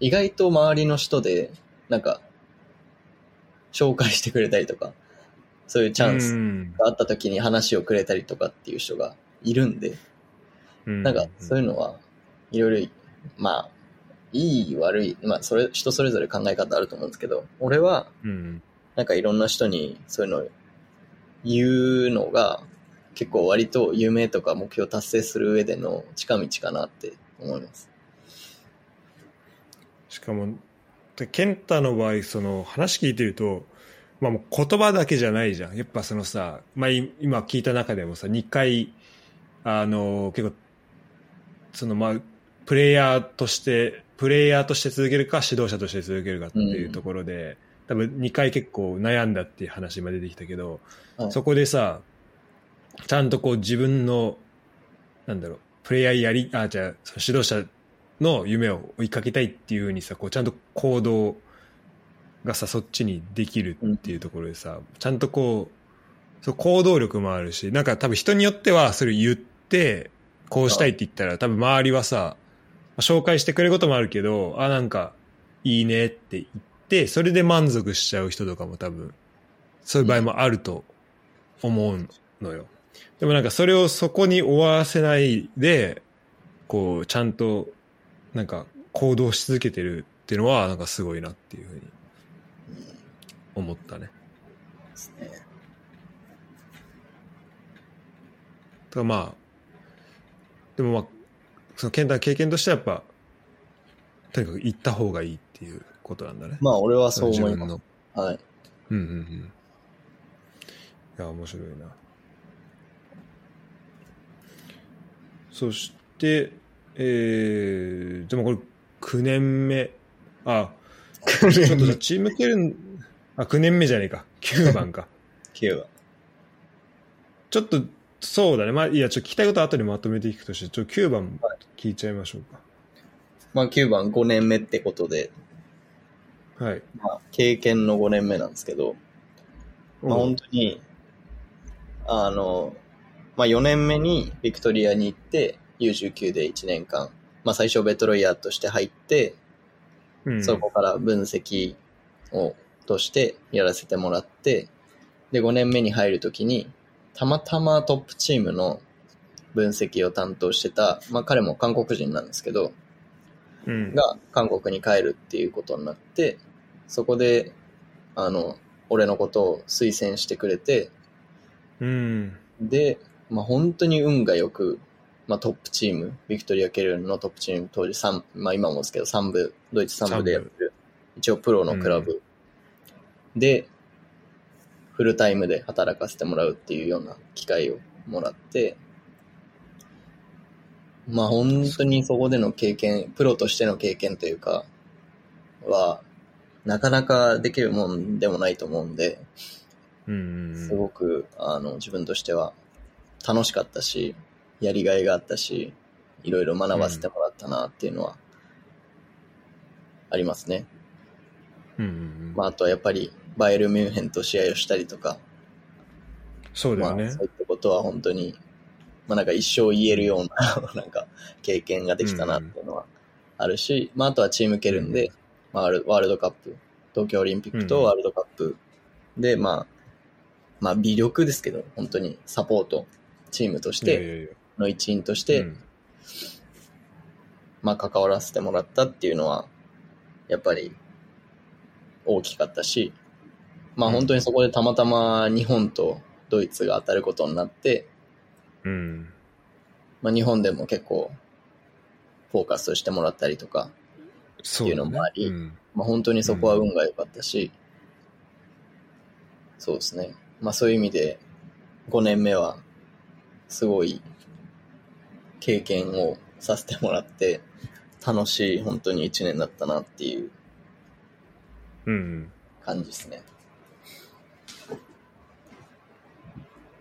意外と周りの人で、なんか、紹介してくれたりとか、そういうチャンスうんがあった時に話をくれたりとかっていう人がいるんで、うんなんかそういうのはいろいろ、まあ、いい悪い、まあそれ、人それぞれ考え方あると思うんですけど、俺はうん。なんかいろんな人にそういうのを言うのが結構割と夢とか目標を達成する上での近道かなって思います。しかも、で健太の場合、その話聞いてると、まあもう言葉だけじゃないじゃん。やっぱそのさ、まあい今聞いた中でもさ、2回、あの、結構、そのまあ、プレイヤーとして、プレイヤーとして続けるか、指導者として続けるかっていうところで、多分2回結構悩んだっていう話今出てきたけど、はいそこでさ、ちゃんとこう自分の、なんだろう、プレイヤーやり、あ、じゃあ、指導者の夢を追いかけたいっていうふうにさ、こうちゃんと行動がさ、そっちにできるっていうところでさ、ちゃんとこう、そう行動力もあるし、なんか多分人によってはそれ言って、こうしたいって言ったら、多分周りはさ、紹介してくれることもあるけど、あ、なんか、いいねって言って、それで満足しちゃう人とかも多分、そういう場合もあると思うのよ。でもなんかそれをそこに終わらせないで、こう、ちゃんと、なんか行動し続けてるっていうのは、なんかすごいなっていうふうに思ったね。ですね。だからまあ、でもまあ、その健太の経験としてはやっぱ、とにかく行った方がいいっていうことなんだね。まあ俺はそう思います。の。はい。うんうんうん。いや、面白いな。そして、えー、でもこれ9年目。あ、ちょっとチームケルン、あ、9年目じゃねえか。9番か。9は。ちょっと、そうだね。まあ、いや、ちょっと聞きたいことは後にまとめていくとして、ちょっと9番聞いちゃいましょうまあ9番5年目ってことで、か。はい。まあ経験の5年目なんですけど、まあ本当に、あの、まあ4年目にビクトリアに行って、U19 で1年間、まあ最初ベトロイヤーとして入って、うんそこから分析を、としてやらせてもらって、で、5年目に入るときに、たまたまトップチームの分析を担当してた、まあ彼も韓国人なんですけど、うん、が韓国に帰るっていうことになって、そこで、あの、俺のことを推薦してくれて、うん。で、まあ本当に運が良く、まあトップチーム、ビクトリア・ケルンのトップチーム、当時3、まあ今もですけど3部、ドイツ3部でやってる、一応プロのクラブで、フルタイムで働かせてもらうっていうような機会をもらって、まあ本当にそこでの経験、プロとしての経験というか、は、なかなかできるもんでもないと思うんで、うん。すごく、あの、自分としては楽しかったし、やりがいがあったし、いろいろ学ばせてもらったなっていうのは、ありますね。うんうんうん。まあ、あとはやっぱり、バイエルミュンヘンと試合をしたりとか、まあ、そうだよね。そういったことは本当に、まあなんか一生言えるような、なんか、経験ができたなっていうのはあるし、まああとはチームケルンで、まあワールワールドカップ、東京オリンピックうん。とワールドカップで、まあ、まあ微力ですけど、本当にサポート、チームとしての一員として、うん。まあ関わらせてもらったっていうのは、やっぱり大きかったし、まあ本当にそこでたまたま日本とドイツが当たることになって、うん。まあ日本でも結構フォーカスしてもらったりとか、っていうのもありうんまあ本当にそこは運が良かったし、そうですね。まあそういう意味で、5年目は、すごい、経験をさせてもらって、楽しい本当に1年だったなっていううん。感じですね。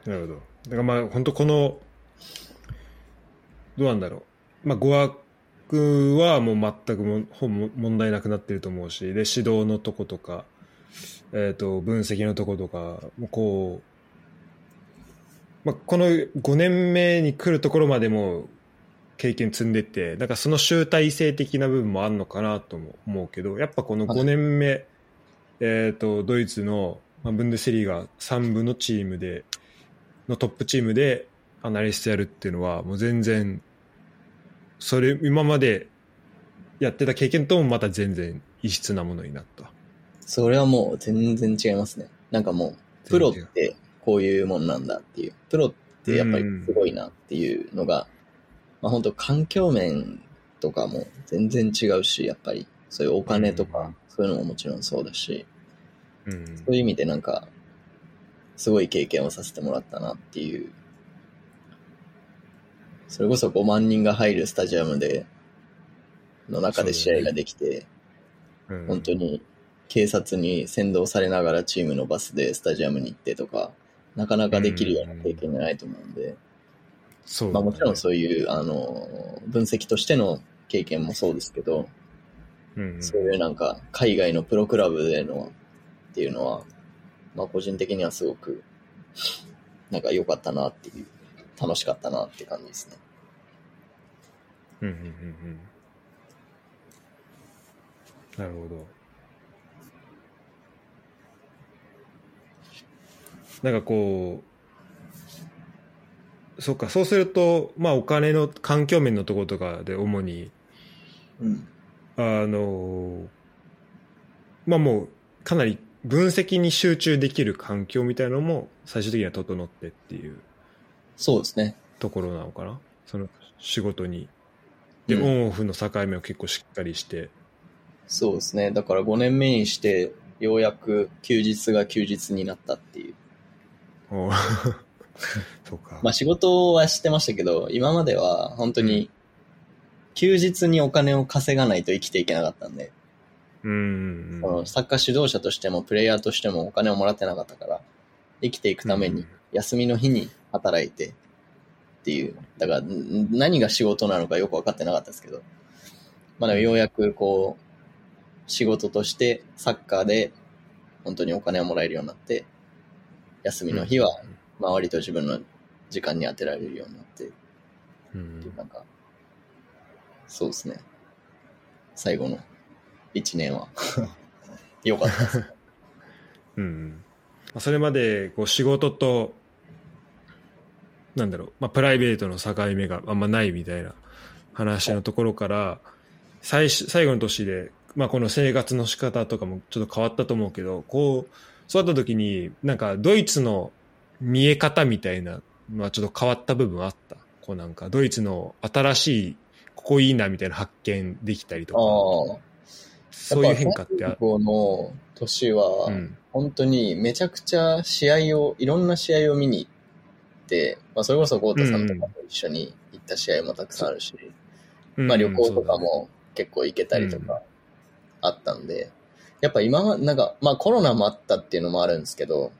なるほど。だからまあ本当この、どうなんだろう。まあ語学はもう全くもほぼ問題なくなってると思うし、で、指導のとことか、えっ、と、分析のとことか、こう、まあこの5年目に来るところまでも経験積んでって、なんかその集大成的な部分もあるのかなとも思うけど、やっぱこの5年目、えっ、と、ドイツの、まあ、ブンデスリーガ3部のチームで、のトップチームでアナリストやるっていうのはもう全然それ今までやってた経験ともまた全然異質なものになったそれはもう全然違いますね。なんかもう、プロってこういうもんなんだっていう。プロってやっぱりすごいなっていうのが、まあ本当環境面とかも全然違うし、やっぱりそういうお金とかうん、そういうのももちろんそうだし、うんそういう意味でなんか、すごい経験をさせてもらったなっていう。それこそ5万人が入るスタジアムで、の中で試合ができて、うん本当に警察に先導されながらチームのバスでスタジアムに行ってとか、なかなかできるような経験じゃないと思うんで、そうだね。まあもちろんそういう、あの、分析としての経験もそうですけど、うん。そういうなんか海外のプロクラブでのっていうのは、まあ個人的にはすごく、なんか良かったなっていう、楽しかったなって感じですね。うんうんうんうんなるほどなんかこうそうかそうするとまあお金の環境面のところとかで主にうん。あのまあもうかなり分析に集中できる環境みたいなのも最終的には整ってっていうそうですね。ところなのかな？その仕事に。で、うん。オンオフの境目を結構しっかりして。そうですね。だから5年目にして、ようやく休日が休日になったっていう。お そうか、まあ仕事はしてましたけど、今までは本当に休日にお金を稼がないと生きていけなかったんで、うんのサッカー指導者としてもプレイヤーとしてもお金をもらってなかったから、生きていくために休みの日に働いてっていう、だからん何が仕事なのかよく分かってなかったですけど、まあでもようやくこう、仕事としてサッカーで本当にお金をもらえるようになって、休みの日は、まあ割と自分の時間に当てられるようになって、うん。なんか、そうですね。最後の一年は、良かったです。うんまあそれまでこう仕事となんだろう、まあ、プライベートの境目があんまないみたいな話のところから最初最後の年で、まあ、この生活の仕方とかもちょっと変わったと思うけどこうそうなった時になんかドイツの見え方みたいなのはちょっと変わった部分あった？こうなんかドイツの新しいここいいなみたいな発見できたりとか。ああ。そういう変化ってある、の年は、うん。本当にめちゃくちゃ試合を、いろんな試合を見に行って、まあそれこそゴータさんとかと一緒に行った試合もたくさんあるし、まあ旅行とかも結構行けたりとかあったんで、やっぱ今は、なんか、まあコロナもあったっていうのもあるんですけど、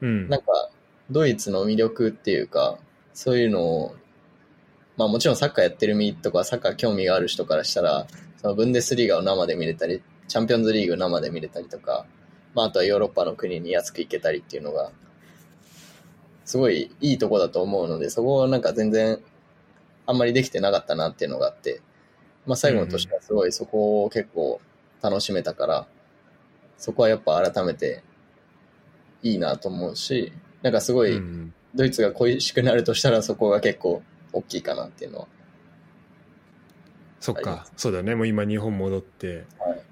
うん。なんか、ドイツの魅力っていうか、そういうのを、まあもちろんサッカーやってる身とか、サッカー興味がある人からしたら、そのブンデスリーガを生で見れたり、チャンピオンズリーグ生で見れたりとか、まああとはヨーロッパの国に安く行けたりっていうのが、すごいいいとこだと思うので、そこはなんか全然、あんまりできてなかったなっていうのがあって、まあ最後の年はすごいそこを結構楽しめたから、そこはやっぱ改めていいなと思うし、なんかすごい、うん。ドイツが恋しくなるとしたらそこが結構大きいかなっていうのは。そっか。そうだね、もう今日本戻って、はい。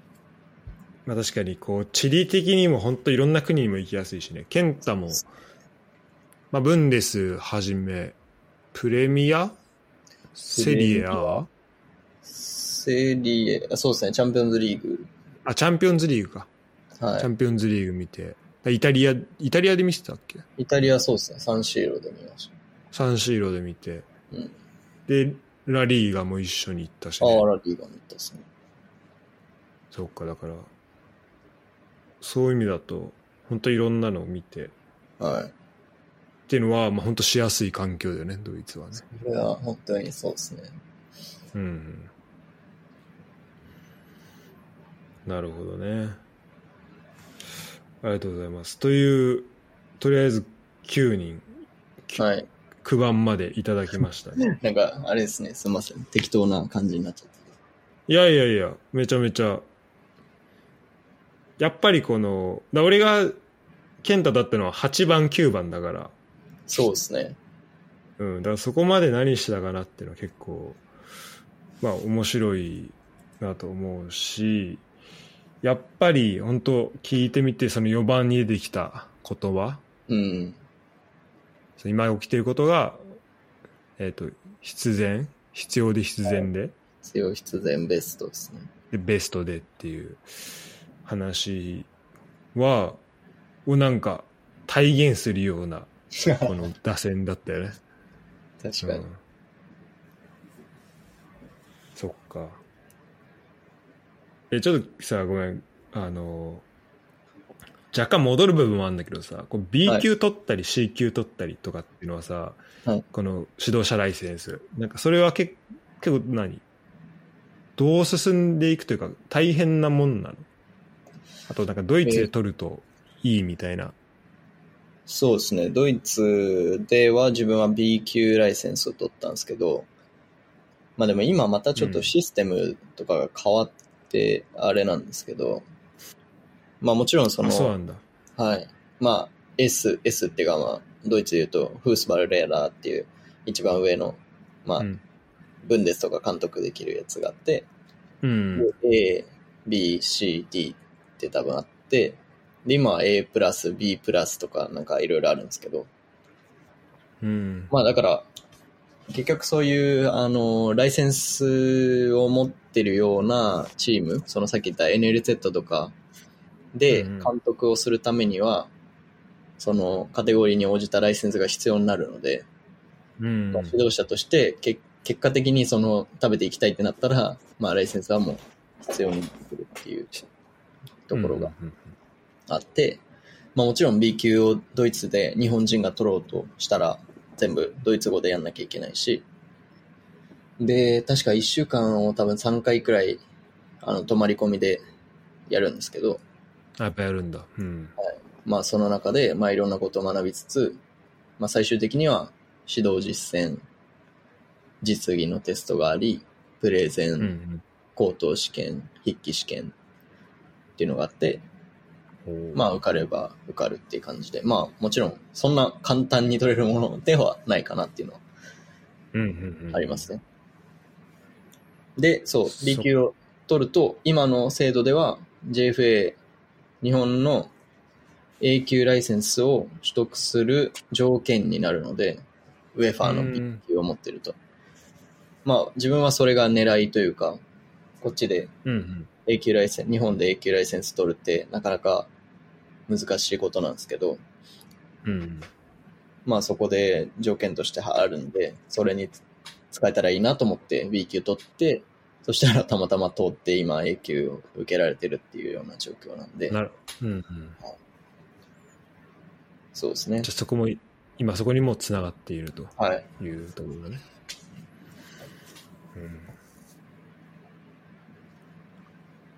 まあ確かにこう、地理的にも本当いろんな国にも行きやすいしね、ケンタも、まあブンデスはじめ、プレミア？セリエ A セリエ、あそうですね、チャンピオンズリーグ。あ、チャンピオンズリーグか。はい。チャ。ンピオンズリーグ見て。イタリア、イタリアで見てたっけ？イタリアそうですね、サンシーロで見ましサンシーロで見て。た。うん。で、ラリーガも一緒に行ったし、ね。ああ、ラリーガに行ったですね。そっか、だから、そういう意味だと、本当いろんなのを見て、はい。っていうのは、まあ本当しやすい環境だよね、ドイツはね。これは本当にそうですね。うん。なるほどね。ありがとうございます。という、とりあえず9人、はい。9番までいただきましたね。なんか、あれですね、すみません。適当な感じになっちゃっいやいやいや、めちゃめちゃ、やっぱりこの、だ俺が健太だったのは8番、9番だから、た。そうですね。うん、だからそこまで何してたかなっていうのは結構、まあ面白いなと思うし、やっぱり本当聞いてみて、その4番に出てきた言葉、うん。今起きてることが、えっ、と、必然、必要で必然で、強い必然ベストですね。で、ベストでっていう話は、をなんか体現するような、この打線だったよね。確かに。うんそっか。え、ちょっとさ、ごめん。あの、若干戻る部分もあるんだけどさ、こう B 級取ったり C 級取ったりとかっていうのはさ、はいこの指導者ライセンス。なんかそれはけ結構何？どう進んでいくというか大変なもんなの？あとなんかドイツで取るといいみたいな。そうですね。ドイツでは自分は B 級ライセンスを取ったんですけど、まあでも今またちょっとシステムとかが変わってあれなんですけど、まあもちろんそあ、そうなの、んだ。はい。まあ S、S っていうかまあドイツで言うとフースバルレーラーっていう一番上の、まあうん。ブンデスとか監督できるやつがあって、うん。で A、B、C、D って多分あって、で、今は A プラス、B プラスとかなんかいろいろあるんですけど、うん。まあだから、結局そういう、あの、ライセンスを持ってるようなチーム、そのさっき言った NLZ とかで監督をするためには、そのカテゴリーに応じたライセンスが必要になるので、うん。まあ指導者としてけ結果的にその食べていきたいってなったら、まあライセンスはもう必要になってくるっていうところがあって、まあもちろん B 級をドイツで日本人が取ろうとしたら全部ドイツ語でやんなきゃいけないし、で、確か1週間を多分3回くらい、あの、泊まり込みでやるんですけど、あやっぱやるんだ。うん。まあその中で、まあいろんなことを学びつつ、まあ最終的には指導実践、実技のテストがあり、プレゼン、うん口頭試験、筆記試験っていうのがあって、うん。まあ受かれば受かるっていう感じで、まあもちろんそんな簡単に取れるものではないかなっていうのはうんうんうん。ありますね。で、そう、そ B 級を取ると、今の制度では JFA、日本の A 級ライセンスを取得する条件になるので、ウェファーの B 級を持ってると。まあ自分はそれが狙いというか、こっちでうんうん。A 級ライセンス、日本で A 級ライセンス取るってなかなか難しいことなんですけど、うん。まあそこで条件としてあるんで、それに使えたらいいなと思って B 級取って、そしたらたまたま通って今 A 級を受けられてるっていうような状況なんで、なる。うんうん。そうですねじゃ。あそこも、今そこにもつながっているとはい。いうところだね。うん。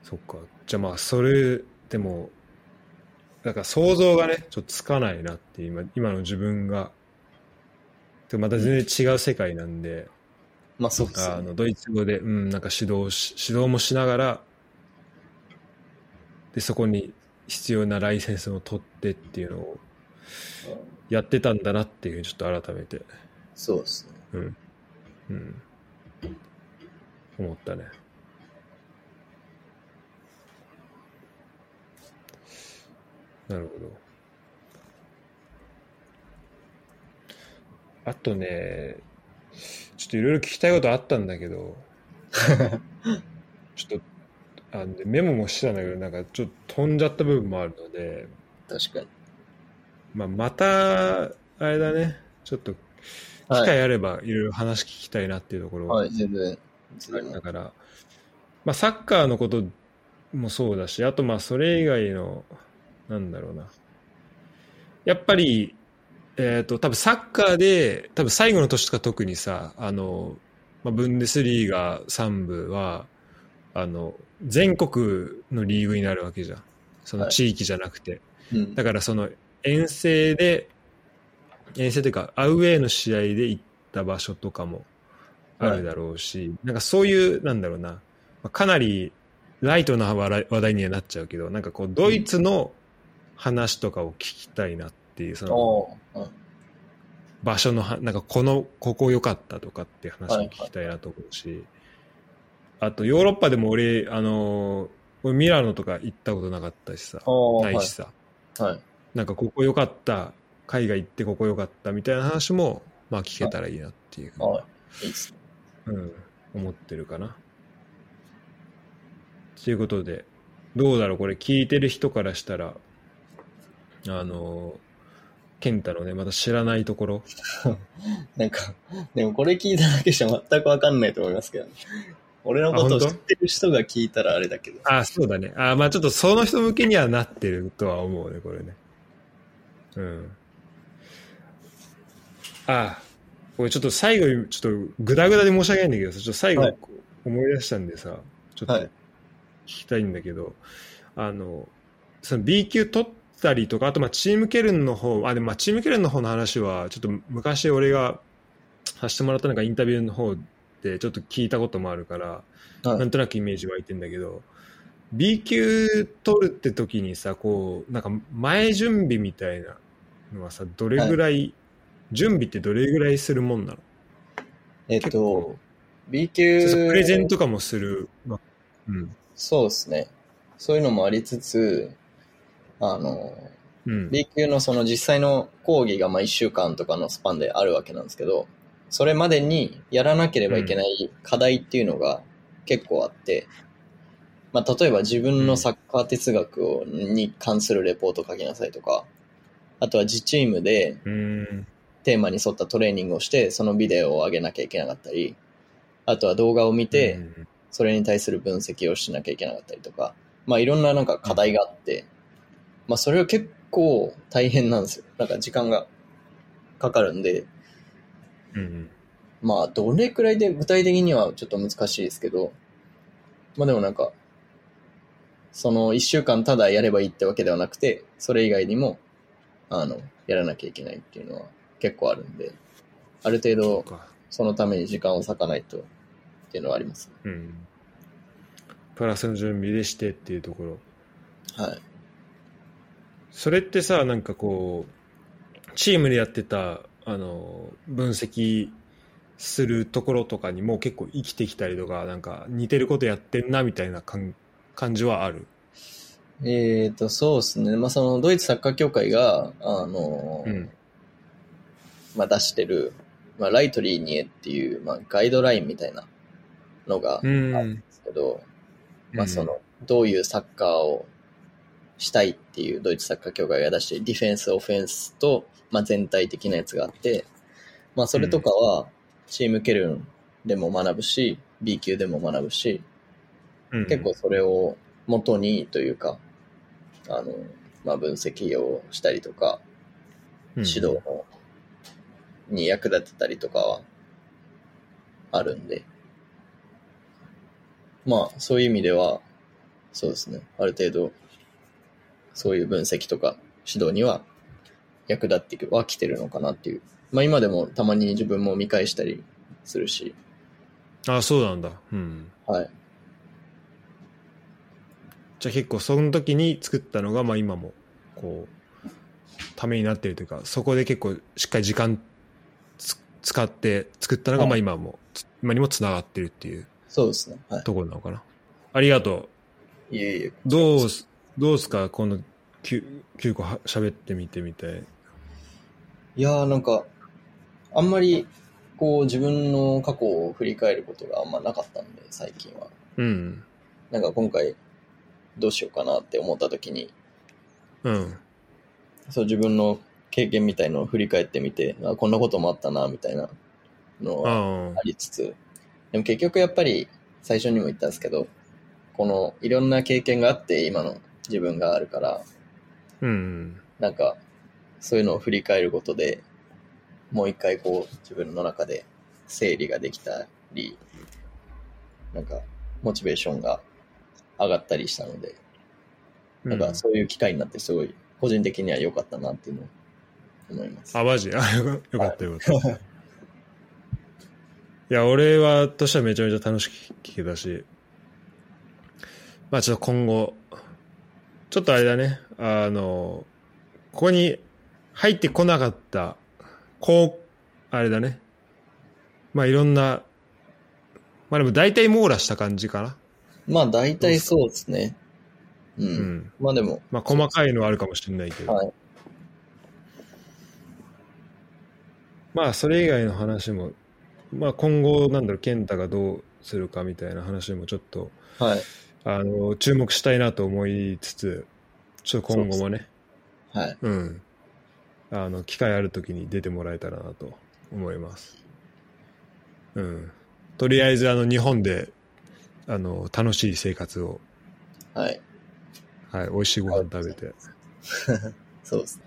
そっか。じゃあまあ、それでも、なんか想像がね、ちょっとつかないなって今、今の自分が、でまた全然違う世界なんで、まあそうですね。あのドイツ語で、うん、なんか指導し指導もしながらでそこに必要なライセンスを取ってっていうのをやってたんだなっていうふうにちょっと改めて、そうですね。うんうん、思ったね。なるほど。あとね、ちょっといろいろ聞きたいことあったんだけど、ちょっと、あのメモもしてたんだけど、なんかちょっと飛んじゃった部分もあるので、確かに。まあ、また、あれだね、ちょっと、機はい。会あればいろいろ話聞きたいなっていうところはい、全然。だから、まあ、サッカーのこともそうだし、あとまあそれ以外の、なんだろうな。やっぱり、えっ、と、多分サッカーで、多分最後の年とか特にさ、あの、まあ、ブンデスリーガ3部は、あの、全国のリーグになるわけじゃん。その地域じゃなくて。うん。だからその遠征で、遠征というか、アウェーの試合で行った場所とかもあるだろうし、なんかそういう、なんだろうな、まあかなりライトな話題話題にはなっちゃうけど、なんかこう、ドイツの話とかを聞きたいなっていう、その場所のは、なんかこの、ここ良かったとかって話も聞きたいなと思うし、あとヨーロッパでも俺、あの、俺ミラノとか行ったことなかったしさ、ないしさ、はい。なんかここ良かった、海外行ってここ良かったみたいな話も、まあ聞けたらいいなっていう。うん、思ってるかな。ということで、どうだろう、これ聞いてる人からしたら、あの、健太のね、また知らないところ、なんか、でもこれ聞いただけじゃ全くわかんないと思いますけど、ね、俺のことを知ってる人が聞いたらあれだけど。あ、そうだね。あ、まあちょっとその人向けにはなってるとは思うね、これね。うん。あ、これちょっと最後に、ちょっとグダグダで申し訳ないんだけどさ、ちょっと最後はい思い出したんでさ、ちょっとはい聞きたいんだけど、あの、その B 級取ったりとか、あとまあチームケルンの方、あ、でもまあチームケルンの方の話は、ちょっと昔俺がさせてもらったなんかインタビューの方でちょっと聞いたこともあるから、はいなんとなくイメージ湧いてんだけど、B 級取るって時にさ、こう、なんか前準備みたいなのはさ、どれぐらい、準備ってどれぐらいするもんなの？えっと B 級、プレゼンとかもする。まあうん。そうですね。そういうのもありつつ、あの、うん。B 級のその実際の講義がまあ1週間とかのスパンであるわけなんですけど、それまでにやらなければいけない課題っていうのが結構あって、まあ、例えば自分のサッカー哲学をに関するレポートを書きなさいとか、あとは自チームでうん。テーマに沿ったトレーニングをして、そのビデオを上げなきゃいけなかったり、あとは動画を見て、うんそれに対する分析をしなきゃいけなかったりとか、まあいろんななんか課題があって、まあそれは結構大変なんですよ。なんか時間がかかるんで、うん。まあどれくらいで具体的にはちょっと難しいですけど、まあでもなんか、その一週間ただやればいいってわけではなくて、それ以外にも、あの、やらなきゃいけないっていうのは結構あるんで、ある程そ度。そのために時間を割かないとっていうのはあります。うん。プラスの準備でしてっていうところ。はい。それってさ、なんかこう、チームでやってた、あの、分析するところとかにも結構生きてきたりとか、なんか似てることやってんなみたいな感感じはある？えーと、そうですね。まあ、その、ドイツサッカー協会が、あの、うん。まあ、出してる、まあ、ライトリーニエっていう、まあ、ガイドラインみたいなのがあうるんん。ですけど、まあ、うんその、どういうサッカーをしたいっていうドイツサッカー協会が出してるディフェンス、オフェンスと、まあ、全体的なやつがあって、まあ、それとかは、チームケルンでも学ぶし、B 級でも学ぶし、うん。結構それを元にというか、あの、まあ、分析をしたりとか、指導のに役立てたりとかはあるんで、まあ、そういう意味では、そうですね、ある程度、そういう分析とか指導には役立ってはきてるのかなっていう。まあ今でもたまに自分も見返したりするし、あ、そうなんだ。うん。はい。じゃあ結構その時に作ったのが、まあ今も、こう、ためになってるというか、そこで結構しっかり時間つ使って作ったのが、はいまあ今も、つ今にもつながってるっていうそうですね。はい。ところなのかな。ありがとう。いえいえ。どうす、どうすか？この 9, 9個は喋ってみてみたい。いやーなんか、あんまり、こう自分の過去を振り返ることがあんまなかったんで、最近は。うん。なんか今回どうしようかなって思った時に、うん。そう自分の経験みたいのを振り返ってみて、あこんなこともあったな、みたいなのはあありつつ、でも結局やっぱり最初にも言ったんですけど、このいろんな経験があって今の自分があるから、うん。なんかそういうのを振り返ることでもう一回こう自分の中で整理ができたり、なんかモチベーションが上がったりしたので、なんかそういう機会になってすごい個人的には良かったなっていうのを思います。あ、マジ？あ、よかったよかった。いや、俺は、としてはめちゃめちゃ楽しく聞けたし、まあちょっと今後、ちょっとあれだね、あの、ここに入ってこなかった、こう、あれだね、まあいろんな、まあでも大体網羅した感じかな。まあ大体そうですね。うん。うん。まあでも、まあ細かいのはあるかもしれないけど、はい。まあそれ以外の話も、まあ今後なんだろう、健太がどうするかみたいな話もちょっと、はい。あの、注目したいなと思いつつ、ちょっと今後もね、はい。うん。あの、機会ある時に出てもらえたらなと思います。うん。とりあえず、あの、日本で、あの、楽しい生活を、はい。はい、美味しいご飯食べて、っ そうですね。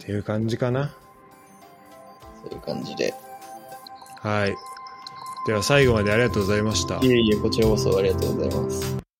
ていう感じかな。そういう感じで。はい。では、最後までありがとうございましたい。えいえ、こちらこそありがとうございます。